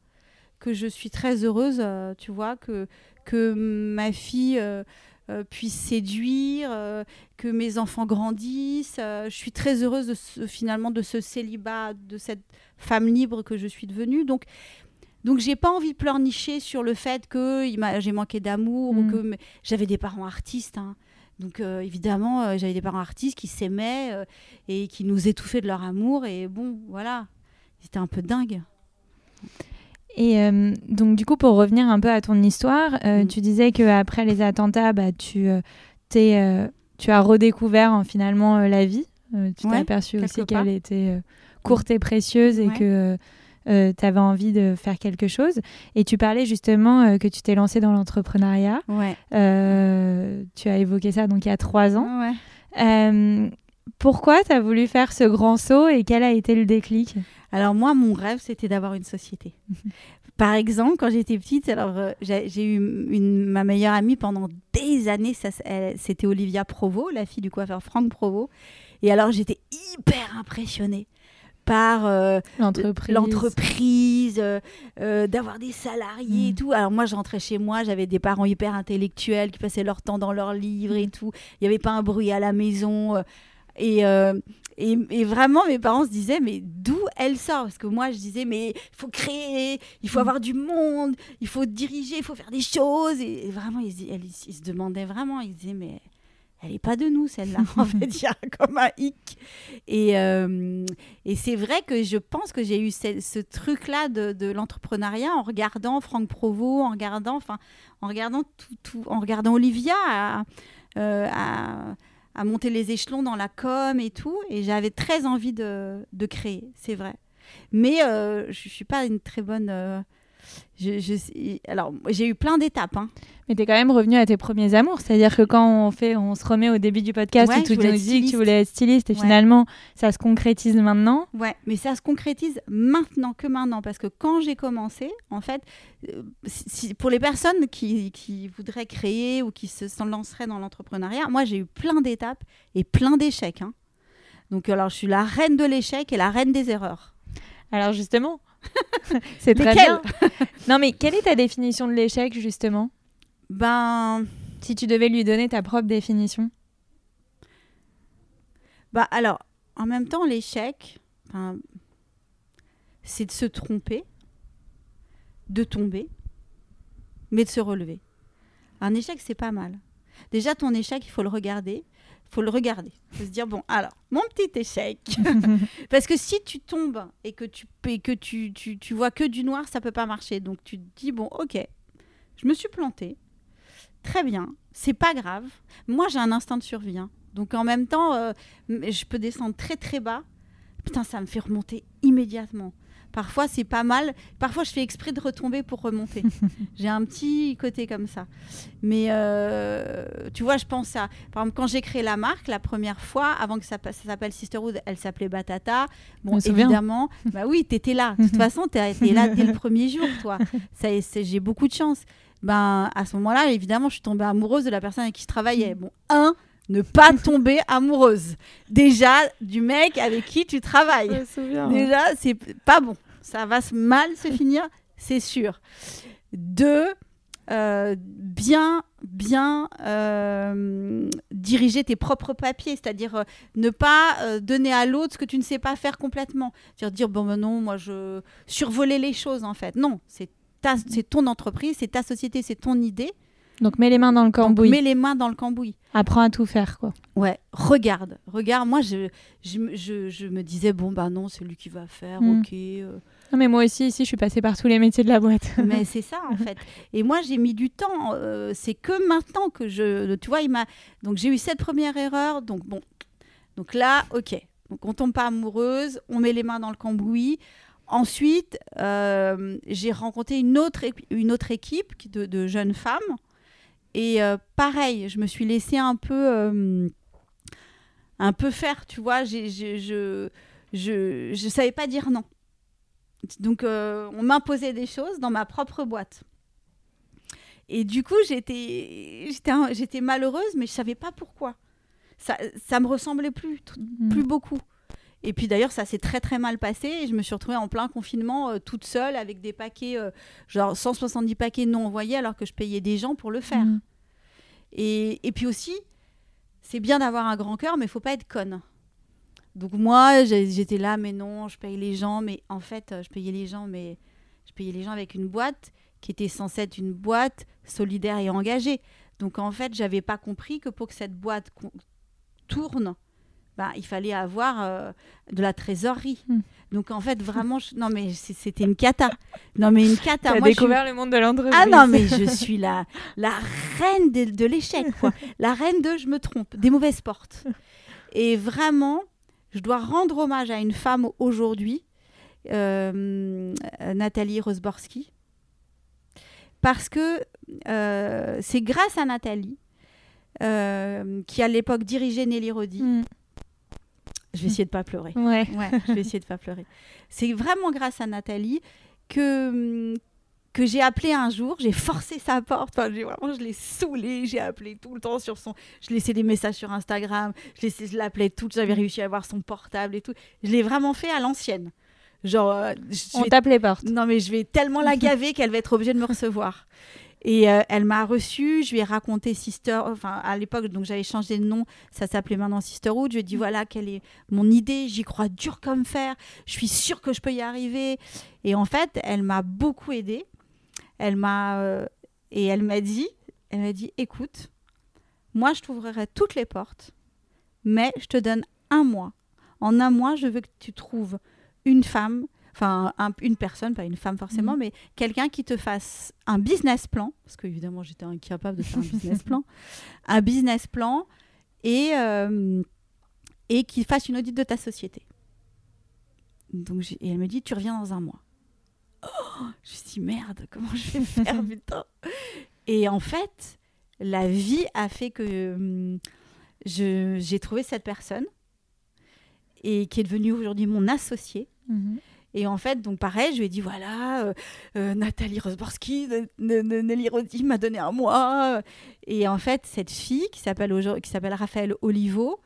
[SPEAKER 2] Que je suis très heureuse, euh, tu vois, que, que ma fille euh, euh, puisse séduire, euh, que mes enfants grandissent. euh, je suis très heureuse de ce- finalement de ce célibat, de cette femme libre que je suis devenue. Donc, donc j'ai pas envie de pleurnicher sur le fait que j'ai manqué d'amour ou
[SPEAKER 1] Mm.
[SPEAKER 2] que j'avais des parents artistes. hein. Donc euh, évidemment, euh, j'avais des parents artistes qui s'aimaient euh, et qui nous étouffaient de leur amour. Et bon, voilà, c'était un peu dingue.
[SPEAKER 1] Et donc, du coup, pour revenir un peu à ton histoire,
[SPEAKER 2] Mm.
[SPEAKER 1] tu disais qu'après les attentats, bah, tu, t'es, tu as redécouvert hein, finalement la vie. Tu t'es
[SPEAKER 2] Ouais,
[SPEAKER 1] aperçu aussi qu'elle était courte et précieuse et
[SPEAKER 2] Ouais.
[SPEAKER 1] que tu avais envie de faire quelque chose. Et tu parlais justement euh, que tu t'es lancé dans l'entrepreneuriat.
[SPEAKER 2] Ouais.
[SPEAKER 1] Euh, tu as évoqué ça donc il y a trois ans.
[SPEAKER 2] ouais.
[SPEAKER 1] Euh, pourquoi tu as voulu faire ce grand saut et quel a été le déclic?
[SPEAKER 2] Alors moi, mon rêve, c'était d'avoir une société. Par exemple, quand j'étais petite, alors euh, j'ai eu une, ma meilleure amie pendant des années, c'était Olivia Provo, la fille du coiffeur Franck Provo. Et alors j'étais hyper impressionnée par euh,
[SPEAKER 1] L'entreprise.
[SPEAKER 2] euh, euh, d'avoir des salariés et
[SPEAKER 1] Mm.
[SPEAKER 2] tout. Alors moi, je rentrais chez moi, j'avais des parents hyper intellectuels qui passaient leur temps dans leurs livres et
[SPEAKER 1] Mm.
[SPEAKER 2] tout. Il n'y avait pas un bruit à la maison. et, et, et vraiment, mes parents se disaient, mais d'où elle sort? Parce que moi, je disais, mais il faut créer, il faut
[SPEAKER 1] Mm.
[SPEAKER 2] avoir du monde, il faut diriger, il faut faire des choses. Et, et vraiment, ils, ils se demandaient vraiment, ils disaient, mais elle n'est pas de nous, celle-là. en fait, il y a comme un hic. Et, euh, et c'est vrai que je pense que j'ai eu ce, ce truc-là de, de l'entrepreneuriat en regardant Franck Provo, en regardant, enfin, en regardant tout, tout- en regardant Olivia à, euh, à- monter les échelons dans la com et tout. Et j'avais très envie de, de créer, c'est vrai. Mais euh, je suis pas une très bonne. Je, je- alors, j'ai eu plein d'étapes. hein.
[SPEAKER 1] Mais t'es quand même revenu à tes premiers amours, c'est-à-dire que quand on fait, on se remet au début du podcast
[SPEAKER 2] Ouais,
[SPEAKER 1] où tu nous dis que tu voulais être styliste et
[SPEAKER 2] Ouais.
[SPEAKER 1] finalement ça se concrétise maintenant.
[SPEAKER 2] Ouais, mais ça se concrétise maintenant que maintenant parce que quand j'ai commencé, en fait, euh, si- pour les personnes qui, qui voudraient créer ou qui se lanceraient dans l'entrepreneuriat, moi j'ai eu plein d'étapes et plein d'échecs. hein. Donc alors je suis la reine de l'échec et la reine des erreurs.
[SPEAKER 1] Alors justement, c'est très bien. non mais quelle est ta définition de l'échec justement?
[SPEAKER 2] Ben,
[SPEAKER 1] Si tu devais lui donner ta propre définition
[SPEAKER 2] Bah alors, en même temps, l'échec, c'est de se tromper, de tomber, mais de se relever. Un échec, c'est pas mal. Déjà, ton échec, il faut le regarder. Il faut le regarder. Il faut se dire, bon, alors, mon petit échec. Parce que si tu tombes et que, tu, et que tu, tu, tu vois que du noir, ça peut pas marcher. Donc, tu te dis, bon, ok, je me suis plantée. Très bien, c'est pas grave. Moi, j'ai un instinct de survie. hein. Donc, en même temps, euh, je peux descendre très très bas. Putain, ça me fait remonter immédiatement. Parfois, c'est pas mal. Parfois, je fais exprès de retomber pour remonter. j'ai un petit côté comme ça. Mais euh, tu vois, je pense à. Par exemple, quand j'ai créé la marque, la première fois, avant que ça, s'appelle Sisterhood, elle s'appelait Batata. Bon, évidemment. bah oui, t'étais là. De toute façon, t'es là dès le premier jour, toi. J'ai beaucoup de chance. Ben, à ce moment-là, évidemment, je suis tombée amoureuse de la personne avec qui je travaillais. Bon, un, ne pas tomber amoureuse. Déjà, du mec avec qui tu travailles.
[SPEAKER 1] souviens.
[SPEAKER 2] Déjà, c'est pas bon. Ça va se- mal se finir, c'est sûr. Deux, euh, bien, bien euh, diriger tes propres papiers, c'est-à-dire euh, ne pas donner à l'autre ce que tu ne sais pas faire complètement. C'est-à-dire dire, bon, ben non, moi, je survoler les choses, en fait. Non, c'est ta- c'est ton entreprise, c'est ta société, c'est ton idée.
[SPEAKER 1] Donc mets les mains dans le
[SPEAKER 2] Donc,
[SPEAKER 1] cambouis.
[SPEAKER 2] mets les mains dans le cambouis.
[SPEAKER 1] Apprends à tout faire, quoi.
[SPEAKER 2] Ouais, regarde, regarde. Moi, je, je, me- je, je me disais, bon, bah non, c'est lui qui va faire,
[SPEAKER 1] Mm.
[SPEAKER 2] ok. euh.
[SPEAKER 1] Non, mais moi aussi, ici, je suis passée par tous les métiers de la boîte.
[SPEAKER 2] Mais c'est ça, en fait. Et moi, j'ai mis du temps. euh, c'est que maintenant que je. Tu vois, il m'a. Donc, j'ai eu cette première erreur. Donc, bon. Donc là, ok. Donc, on tombe pas amoureuse, on met les mains dans le cambouis. Ensuite, euh, j'ai rencontré une autre, une autre équipe qui- de, de jeunes femmes. Et euh, pareil, je me suis laissée un peu, euh, un peu faire, tu vois. J'ai- j'ai- je je je savais pas dire non. Donc, euh, on m'imposait des choses dans ma propre boîte. Et du coup, j'étais j'étais j'étais malheureuse, mais je savais pas pourquoi. Ça ça me ressemblait plus,
[SPEAKER 1] Mm.
[SPEAKER 2] plus beaucoup. Et puis d'ailleurs, ça s'est très très mal passé. Et je me suis retrouvée en plein confinement, euh, toute seule, avec des paquets, euh, genre 170 paquets non envoyés, alors que je payais des gens pour le faire.
[SPEAKER 1] Mm.
[SPEAKER 2] Et, et puis aussi, c'est bien d'avoir un grand cœur, mais il faut pas être conne. Donc moi, j'étais là, mais non, je paye les gens, mais en fait, je payais les gens, mais je payais les gens avec une boîte qui était censée être une boîte solidaire et engagée. Donc en fait, j'avais pas compris que pour que cette boîte tourne, ben, il fallait avoir euh, de la trésorerie.
[SPEAKER 1] Hmm.
[SPEAKER 2] Donc en fait, vraiment, je- non mais c'était une cata. Non mais une cata.
[SPEAKER 1] T'as
[SPEAKER 2] Moi, je suis-
[SPEAKER 1] découvert le monde de l'entreprise.
[SPEAKER 2] ah non, mais je suis la, la reine de, de l'échec, quoi. La reine de je me trompe, des mauvaises portes. Et vraiment, je dois rendre hommage à une femme aujourd'hui, euh, Nathalie Rosborski, parce que euh, c'est grâce à Nathalie, euh, qui à l'époque dirigeait Nelly Rodi.
[SPEAKER 1] Mm.
[SPEAKER 2] Je vais essayer de pas pleurer.
[SPEAKER 1] Ouais.
[SPEAKER 2] Ouais, je vais essayer de pas pleurer. C'est vraiment grâce à Nathalie que, que j'ai appelé un jour, j'ai forcé sa porte, enfin, j'ai vraiment, je l'ai saoulée, j'ai appelé tout le temps sur son... Je laissais des messages sur Instagram, je, laissais- je l'appelais tout, j'avais réussi à avoir son portable et tout. Je l'ai vraiment fait à l'ancienne. Genre, euh, je
[SPEAKER 1] On
[SPEAKER 2] vais-
[SPEAKER 1] tape les portes.
[SPEAKER 2] non mais je vais tellement la gaver qu'elle va être obligée de me recevoir. Et euh, elle m'a reçue, je lui ai raconté Sister, enfin à l'époque donc j'avais changé de nom, ça s'appelait maintenant Sisterhood. Je lui ai dit voilà quelle est mon idée, j'y crois dur comme fer, je suis sûre que je peux y arriver. Et en fait elle m'a beaucoup aidée. Elle m'a euh, et elle m'a dit, elle m'a dit écoute, moi je t'ouvrirai toutes les portes, mais je te donne un mois. En un mois je veux que tu trouves une femme enfin un- une personne, pas une femme forcément,
[SPEAKER 1] Mhm.
[SPEAKER 2] mais quelqu'un qui te fasse un business plan, parce que évidemment j'étais incapable de faire un business plan, un business plan et, euh, et qui fasse une audit de ta société. Donc et elle me dit tu reviens dans un mois. Oh, je me suis dit merde, comment je vais faire putain Et en fait, la vie a fait que hum, j'ai trouvé cette personne et qui est devenue aujourd'hui mon associée.
[SPEAKER 1] Mhm.
[SPEAKER 2] Et en fait, donc pareil, je lui ai dit voilà, euh, euh, Nathalie Rosborski, Nelly Rodi m'a donné un mois. Et en fait, cette fille qui s'appelle qui s'appelle Raphaël Olivo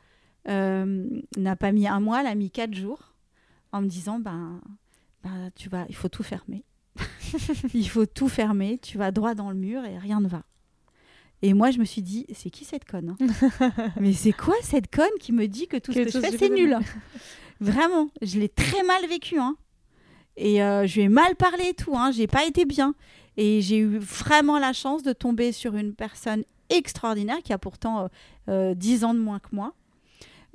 [SPEAKER 2] euh, n'a pas mis un mois, elle a mis quatre jours en me disant ben, ben tu vas, il faut tout fermer. il faut tout fermer, tu vas droit dans le mur et rien ne va. Et moi, je me suis dit, c'est qui cette conne hein? Mais c'est quoi cette conne qui me dit que tout ce que je fais, c'est nul? Vraiment, je l'ai très mal vécu. Hein. Et euh, je lui ai mal parlé et tout. Hein. J'ai pas été bien. Et j'ai eu vraiment la chance de tomber sur une personne extraordinaire qui a pourtant euh, 10 ans de moins que moi.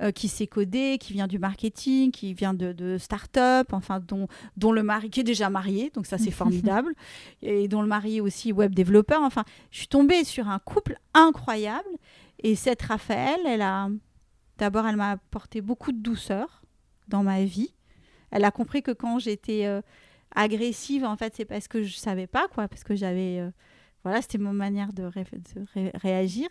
[SPEAKER 2] Euh, qui s'est codé, qui vient du marketing, qui vient de, de start-up, enfin, dont, dont le mari, qui est déjà marié, donc ça c'est formidable, et dont le mari est aussi web développeur. Enfin, je suis tombée sur un couple incroyable. Et cette Raphaël, elle a. D'abord, elle m'a apporté beaucoup de douceur dans ma vie. Elle a compris que quand j'étais euh, agressive, en fait, c'est parce que je savais pas, quoi, parce que j'avais. euh, voilà, c'était mon manière de, ré- de ré- réagir.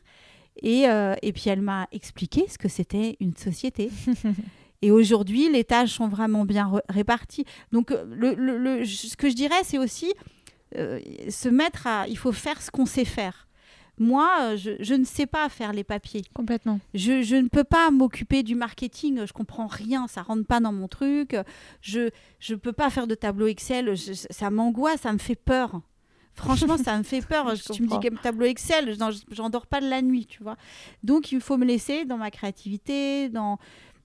[SPEAKER 2] Et, euh, et puis elle m'a expliqué ce que c'était une société. et aujourd'hui, les tâches sont vraiment bien réparties. Donc, le, le- le- ce que je dirais, c'est aussi se mettre à. Il faut faire ce qu'on sait faire. Moi, euh, je, je ne sais pas faire les papiers.
[SPEAKER 1] Complètement.
[SPEAKER 2] Je, je ne peux pas m'occuper du marketing, je comprends rien, ça rentre pas dans mon truc. Je je peux pas faire de tableau Excel, je- ça m'angoisse, ça me fait peur. Franchement, ça me fait peur.
[SPEAKER 1] Je
[SPEAKER 2] tu me dis que tableau Excel, j'en dors pas de la nuit, tu vois. Donc, il faut me laisser dans ma créativité, dans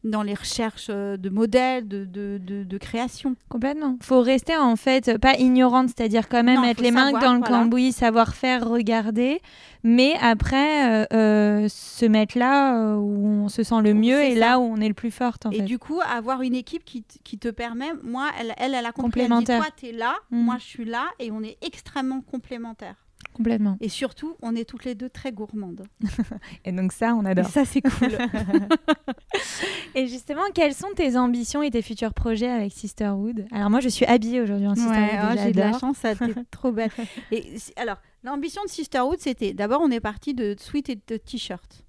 [SPEAKER 2] dans les recherches euh, de modèles, de, de, de, de création.
[SPEAKER 1] Complètement. Faut rester en fait pas ignorante, c'est-à-dire quand même
[SPEAKER 2] Non,
[SPEAKER 1] mettre
[SPEAKER 2] faut
[SPEAKER 1] les mains dans le
[SPEAKER 2] voilà.
[SPEAKER 1] cambouis, savoir faire, regarder, mais après euh, euh, se mettre là où on se sent le mieux et
[SPEAKER 2] ça.
[SPEAKER 1] là où on est le plus forte en
[SPEAKER 2] Et
[SPEAKER 1] fait.
[SPEAKER 2] du coup, avoir une équipe qui, qui te permet, moi, elle, elle, elle a compris, elle dit,
[SPEAKER 1] Complémentaire.
[SPEAKER 2] toi, tu es là,
[SPEAKER 1] Mm.
[SPEAKER 2] moi, je suis là, et on est extrêmement complémentaires.
[SPEAKER 1] Complètement.
[SPEAKER 2] Et surtout, on est toutes les deux très gourmandes.
[SPEAKER 1] Et donc ça, on
[SPEAKER 2] Et
[SPEAKER 1] adore.
[SPEAKER 2] ça, c'est cool.
[SPEAKER 1] Et justement, quelles sont tes ambitions et tes futurs projets avec Sisterhood? Alors moi, je suis habillée aujourd'hui en Sisterhood.
[SPEAKER 2] Ouais, oh,
[SPEAKER 1] et
[SPEAKER 2] j'ai de la chance, ça t'es trop belle. Et alors, l'ambition de Sisterhood, c'était d'abord, on est parti de sweat et de t-shirt.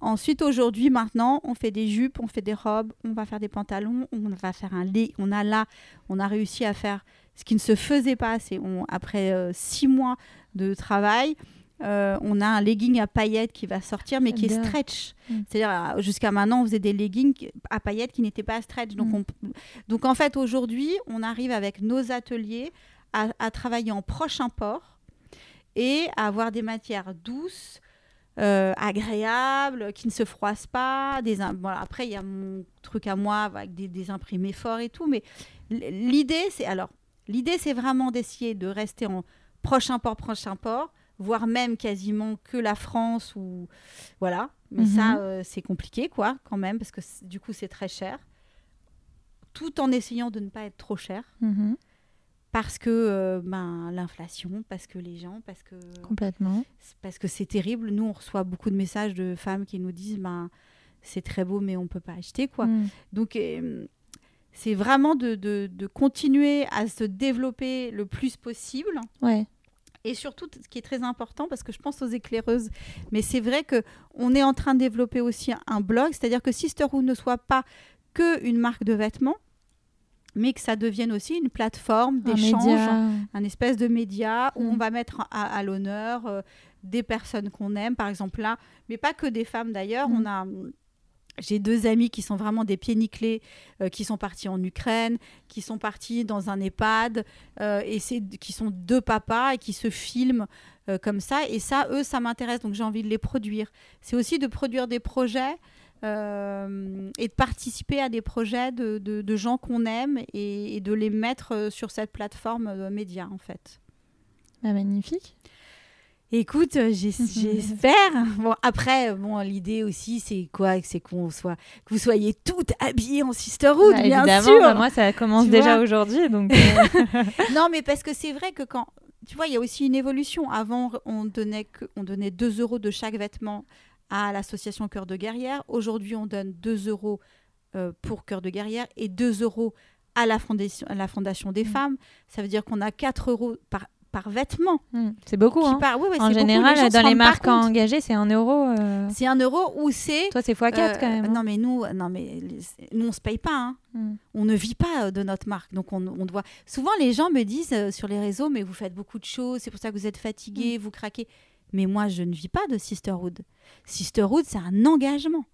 [SPEAKER 2] Ensuite, aujourd'hui, maintenant, on fait des jupes, on fait des robes, on va faire des pantalons, on va faire un lit. On a là, on a réussi à faire ce qui ne se faisait pas. On, après euh, six mois de travail, euh, on a un legging à paillettes qui va sortir, mais qui est stretch.
[SPEAKER 1] Mm.
[SPEAKER 2] C'est-à-dire, euh, jusqu'à maintenant, on faisait des leggings à paillettes qui n'étaient pas stretch. Donc,
[SPEAKER 1] Mm.
[SPEAKER 2] on, donc en fait, aujourd'hui, on arrive avec nos ateliers à, à travailler en proche import et à avoir des matières douces, euh, agréables, qui ne se froissent pas. Des, après, il y a mon truc à moi avec des, des imprimés forts et tout. Mais l'idée, c'est alors l'idée, c'est vraiment d'essayer de rester en proche import, proche import, voire même quasiment que la France ou voilà. Mais
[SPEAKER 1] Mhm.
[SPEAKER 2] ça, euh, c'est compliqué, quoi, quand même, parce que du coup, c'est très cher. Tout en essayant de ne pas être trop cher
[SPEAKER 1] Mhm.
[SPEAKER 2] parce que euh, ben, l'inflation, parce que les gens, parce que
[SPEAKER 1] Complètement.
[SPEAKER 2] parce que c'est terrible. Nous, on reçoit beaucoup de messages de femmes qui nous disent ben c'est très beau, mais on peut pas acheter quoi.
[SPEAKER 1] Mm.
[SPEAKER 2] Donc euh, c'est vraiment de, de- de continuer à se développer le plus possible.
[SPEAKER 1] Ouais.
[SPEAKER 2] Et surtout, ce qui est très important, parce que je pense aux éclaireuses, mais c'est vrai que on est en train de développer aussi un blog, c'est-à-dire que Sisterhood ne soit pas que une marque de vêtements, mais que ça devienne aussi une plateforme d'échange, un espèce de média où
[SPEAKER 1] Mm.
[SPEAKER 2] on va mettre à, à l'honneur euh, des personnes qu'on aime, par exemple là, mais pas que des femmes d'ailleurs.
[SPEAKER 1] Mm.
[SPEAKER 2] On a, j'ai deux amis qui sont vraiment des pieds nickelés, euh, qui sont partis en Ukraine, qui sont partis dans un EHPAD, euh, et qui sont deux papas et qui se filment euh, comme ça. Et ça, eux, ça m'intéresse, donc j'ai envie de les produire. C'est aussi de produire des projets. euh, et de participer à des projets de, gens qu'on aime et, de les mettre sur cette plateforme média en fait.
[SPEAKER 1] Ah, magnifique.
[SPEAKER 2] Écoute, euh, j'espère. Bon après, euh, bon l'idée aussi c'est quoi? C'est qu'on soit, que vous soyez toutes habillées en sisterhood,
[SPEAKER 1] Bah,
[SPEAKER 2] bien
[SPEAKER 1] évidemment,
[SPEAKER 2] sûr.
[SPEAKER 1] bah, moi, ça commence
[SPEAKER 2] Tu
[SPEAKER 1] déjà aujourd'hui. Donc, euh,
[SPEAKER 2] Non, mais parce que c'est vrai que quand. Tu vois, il y a aussi une évolution. Avant, on donnait, que, on donnait 2 euros de chaque vêtement à l'association Cœur de Guerrière. Aujourd'hui, on donne 2 euros euh, pour Cœur de Guerrière et 2 euros à la Fondation, à la fondation des
[SPEAKER 1] Mm.
[SPEAKER 2] femmes. Ça veut dire qu'on a 4 euros par, par vêtement.
[SPEAKER 1] hmm, c'est beaucoup. hein.
[SPEAKER 2] oui,
[SPEAKER 1] En
[SPEAKER 2] beaucoup.
[SPEAKER 1] général,
[SPEAKER 2] Les
[SPEAKER 1] dans les marques engagées, c'est un euro. euh,
[SPEAKER 2] C'est un euro ou c'est.
[SPEAKER 1] Toi, c'est x4
[SPEAKER 2] euh,
[SPEAKER 1] quand même. hein.
[SPEAKER 2] Non, mais nous, non, mais nous, on se paye pas. hein.
[SPEAKER 1] Hmm.
[SPEAKER 2] on ne vit pas euh, de notre marque. Donc, on, on doit. Souvent, les gens me disent euh, sur les réseaux, mais vous faites beaucoup de choses, c'est pour ça que vous êtes fatigué, vous craquez. Mais moi, je ne vis pas de Sisterhood. Sisterhood, c'est un engagement.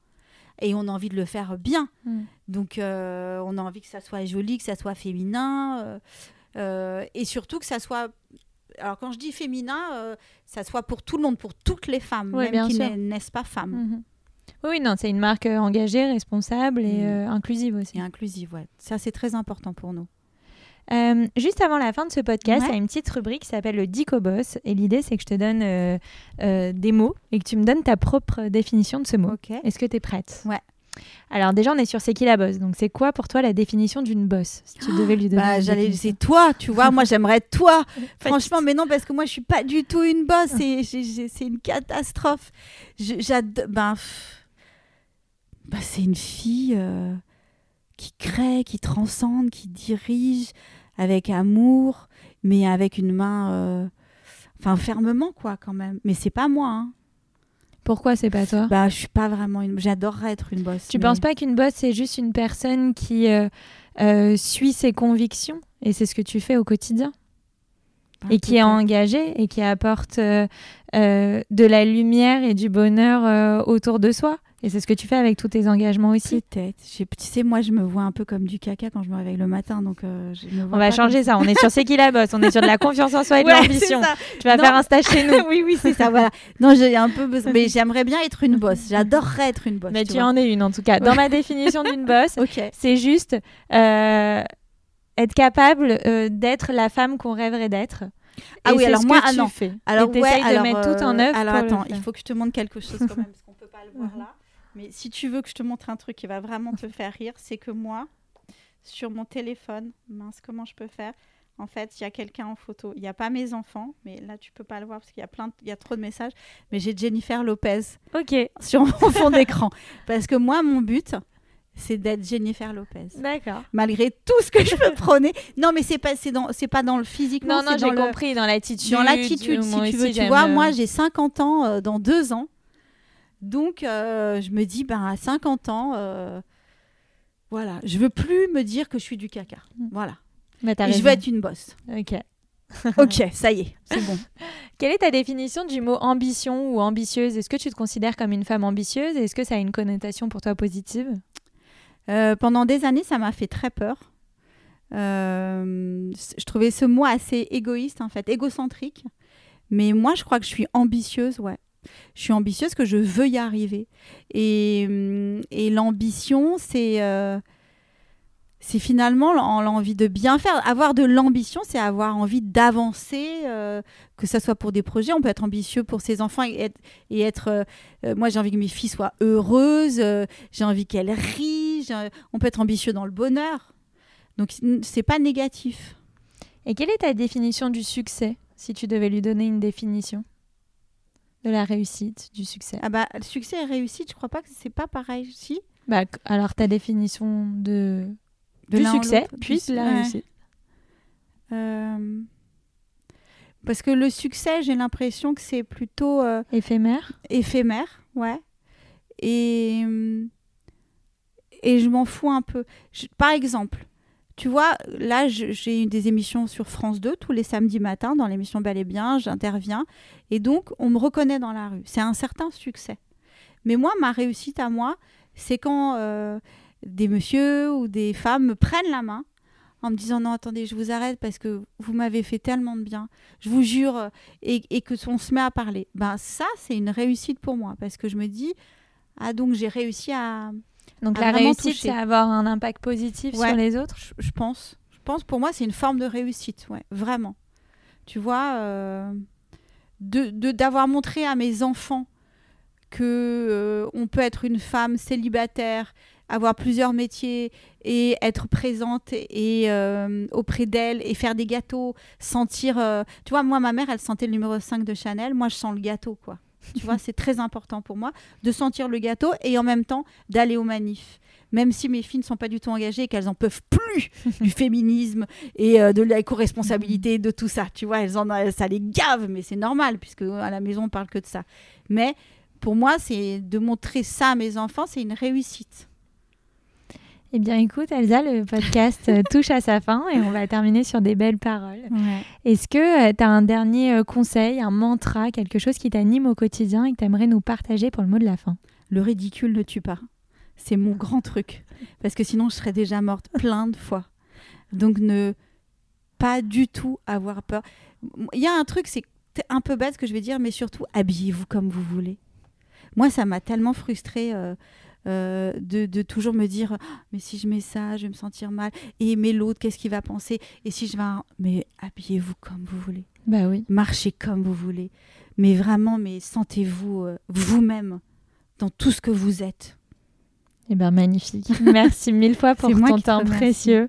[SPEAKER 2] Et on a envie de le faire bien.
[SPEAKER 1] Mm.
[SPEAKER 2] Donc, euh, on a envie que ça soit joli, que ça soit féminin. euh, et surtout que ça soit alors quand je dis féminin, euh, ça soit pour tout le monde, pour toutes les femmes,
[SPEAKER 1] Ouais,
[SPEAKER 2] même qui naissent pas femmes.
[SPEAKER 1] Mhm. Oui, non, c'est une marque euh, engagée, responsable et
[SPEAKER 2] Mm.
[SPEAKER 1] euh, inclusive aussi.
[SPEAKER 2] Et inclusive, ouais. Ça, c'est très important pour nous.
[SPEAKER 1] Euh, juste avant la fin de ce podcast, il
[SPEAKER 2] Ouais.
[SPEAKER 1] y a une petite rubrique qui s'appelle le Dico Boss. Et l'idée, c'est que je te donne euh, des mots et que tu me donnes ta propre définition de ce mot.
[SPEAKER 2] Ok.
[SPEAKER 1] Est-ce que tu es prête?
[SPEAKER 2] Ouais.
[SPEAKER 1] Alors, déjà, on est sur C'est qui la boss Donc, c'est quoi pour toi la définition d'une boss Si tu devais lui donner.
[SPEAKER 2] Bah, j'allais, c'est toi, tu vois. moi, j'aimerais toi. Franchement, mais non, parce que moi, je suis pas du tout une bosse. C'est, une catastrophe. J'adore. Ben, pff, ben, c'est une fille euh, qui crée, qui transcende, qui dirige avec amour, mais avec une main. euh, Enfin, fermement, quoi, quand même. Mais c'est pas moi. Hein.
[SPEAKER 1] Pourquoi c'est pas toi
[SPEAKER 2] Bah, je suis pas vraiment une. J'adorerais être une bosse.
[SPEAKER 1] Tu
[SPEAKER 2] mais-
[SPEAKER 1] penses pas qu'une boss, c'est juste une personne qui euh, euh, suit ses convictions et c'est ce que tu fais au quotidien
[SPEAKER 2] Ah,
[SPEAKER 1] et qui est engagée et qui apporte euh, de la lumière et du bonheur autour de soi et c'est ce que tu fais avec tous tes engagements aussi.
[SPEAKER 2] Peut-être. Tu sais, moi, je me vois un peu comme du caca quand je me réveille le matin, donc euh, je me vois
[SPEAKER 1] On va changer
[SPEAKER 2] comme
[SPEAKER 1] ça. On est sur c'est qui la boss. On est sur de la confiance en soi et de
[SPEAKER 2] Ouais,
[SPEAKER 1] l'ambition. Tu vas
[SPEAKER 2] Non.
[SPEAKER 1] faire un stage chez nous.
[SPEAKER 2] oui, oui, c'est ça, voilà. Non, j'ai un peu besoin. Mais j'aimerais bien être une bosse. J'adorerais être une bosse.
[SPEAKER 1] Mais
[SPEAKER 2] tu
[SPEAKER 1] en es une en tout cas. Dans ma définition d'une boss,
[SPEAKER 2] Ok.
[SPEAKER 1] c'est juste euh, être capable euh, d'être la femme qu'on rêverait d'être.
[SPEAKER 2] Ah
[SPEAKER 1] Et
[SPEAKER 2] oui, alors
[SPEAKER 1] ce
[SPEAKER 2] moi,
[SPEAKER 1] que
[SPEAKER 2] ah
[SPEAKER 1] tu
[SPEAKER 2] non.
[SPEAKER 1] fais.
[SPEAKER 2] Alors,
[SPEAKER 1] et
[SPEAKER 2] ouais,
[SPEAKER 1] de mettre tout en œuvre.
[SPEAKER 2] Alors, attends, il faut que je te montre quelque chose quand même, parce qu'on peut pas le voir là. Mais si tu veux que je te montre un truc qui va vraiment te faire rire, c'est que moi, sur mon téléphone, mince, comment je peux faire? En fait, il y a quelqu'un en photo. Il n'y a pas mes enfants, mais là, tu peux pas le voir parce qu'il y a plein, de- il y a trop de messages. Mais j'ai Jennifer Lopez
[SPEAKER 1] Ok,
[SPEAKER 2] sur mon fond d'écran. Parce que moi, mon but, c'est d'être Jennifer Lopez.
[SPEAKER 1] d'accord.
[SPEAKER 2] Malgré tout ce que je peux prôner. Non, mais c'est pas, c'est dans, c'est pas dans le physique.
[SPEAKER 1] Non, non, j'ai
[SPEAKER 2] le-
[SPEAKER 1] compris. Dans l'attitude.
[SPEAKER 2] dans l'attitude, si tu veux. Tu vois,
[SPEAKER 1] euh,
[SPEAKER 2] moi, j'ai 50 ans euh, dans deux ans. Donc, euh, je me dis, ben, à 50 ans, euh, voilà, je veux plus me dire que je suis du caca.
[SPEAKER 1] Mm.
[SPEAKER 2] Voilà.
[SPEAKER 1] bah, t'as
[SPEAKER 2] Et je veux être une bosse.
[SPEAKER 1] Ok.
[SPEAKER 2] ok, ça y est, c'est bon.
[SPEAKER 1] Quelle est ta définition du mot ambition ou ambitieuse? Est-ce que tu te considères comme une femme ambitieuse et Est-ce que ça a une connotation pour toi positive?
[SPEAKER 2] Euh, pendant des années, ça m'a fait très peur. Euh, je trouvais ce mot assez égoïste, en fait, égocentrique. Mais moi, je crois que je suis ambitieuse, ouais. Je suis ambitieuse, que je veux y arriver. Et, hum, et l'ambition, c'est euh, finalement l'en- l'envie de bien faire. Avoir de l'ambition, c'est avoir envie d'avancer, euh, que ce soit pour des projets. On peut être ambitieux pour ses enfants et être. Et être euh, moi, j'ai envie que mes filles soient heureuses, j'ai envie qu'elles rient. On peut être ambitieux dans le bonheur. Donc, c'est pas négatif.
[SPEAKER 1] Et quelle est ta définition du succès Si tu devais lui donner une définition? De la réussite, du succès.
[SPEAKER 2] Ah bah, succès et réussite, je crois pas que c'est pas pareil. Si
[SPEAKER 1] Bah, alors ta définition de,
[SPEAKER 2] De
[SPEAKER 1] du succès, puis de la
[SPEAKER 2] ouais.
[SPEAKER 1] réussite.
[SPEAKER 2] Euh, Parce que le succès, j'ai l'impression que c'est plutôt euh,
[SPEAKER 1] Éphémère
[SPEAKER 2] éphémère, ouais. Et, et je m'en fous un peu. Je- par exemple, tu vois, là, j'ai eu des émissions sur France 2 tous les samedis matins, dans l'émission Bel et Bien, j'interviens. Et donc, on me reconnaît dans la rue. C'est un certain succès. Mais moi, ma réussite à moi, c'est quand euh, des messieurs ou des femmes me prennent la main en me disant non attendez je vous arrête parce que vous m'avez fait tellement de bien je vous jure et, et que on se met à parler ben ça c'est une réussite pour moi parce que je me dis ah donc j'ai réussi à
[SPEAKER 1] Donc la réussite, c'est avoir un impact positif
[SPEAKER 2] Ouais.
[SPEAKER 1] sur les autres.
[SPEAKER 2] Je, je pense. Je pense pour moi c'est une forme de réussite ouais vraiment. Tu vois euh, de de- d'avoir montré à mes enfants que euh, on peut être une femme célibataire avoir plusieurs métiers et être présente et euh, auprès d'elle et faire des gâteaux sentir euh, tu vois moi ma mère elle sentait le numéro 5 de Chanel. Moi je sens le gâteau quoi tu vois c'est très important pour moi de sentir le gâteau et en même temps d'aller aux manifs même si mes filles ne sont pas du tout engagées et qu'elles en peuvent plus du féminisme et euh, de l'éco-responsabilité, de tout ça. Tu vois, elles en, a- ça les gave, mais c'est normal puisque à la maison on parle que de ça. Mais pour moi, c'est de montrer ça à mes enfants, c'est une réussite.
[SPEAKER 1] Eh bien écoute Elsa, le podcast euh, touche à sa fin et on va terminer sur des belles paroles. Est-ce que tu as un dernier euh, conseil, un mantra, quelque chose qui t'anime au quotidien et que tu aimerais nous partager pour le mot de la fin?
[SPEAKER 2] Le ridicule ne tue pas. C'est mon grand truc. Parce que sinon, je serais déjà morte plein de fois. Donc, ne pas du tout avoir peur. Il y a un truc, c'est un peu bête ce que je vais dire, mais surtout, habillez-vous comme vous voulez. Moi, ça m'a tellement frustrée. Euh, euh, de, toujours me dire ah, mais si je mets ça je vais me sentir mal. Et mais l'autre qu'est-ce qu'il va penser? Et si je vais mais habillez-vous comme vous voulez.
[SPEAKER 1] Bah oui.
[SPEAKER 2] Marchez comme vous voulez. Mais vraiment mais sentez-vous euh, vous-même dans tout ce que vous êtes.
[SPEAKER 1] Eh ben magnifique. Merci mille fois pour ton temps précieux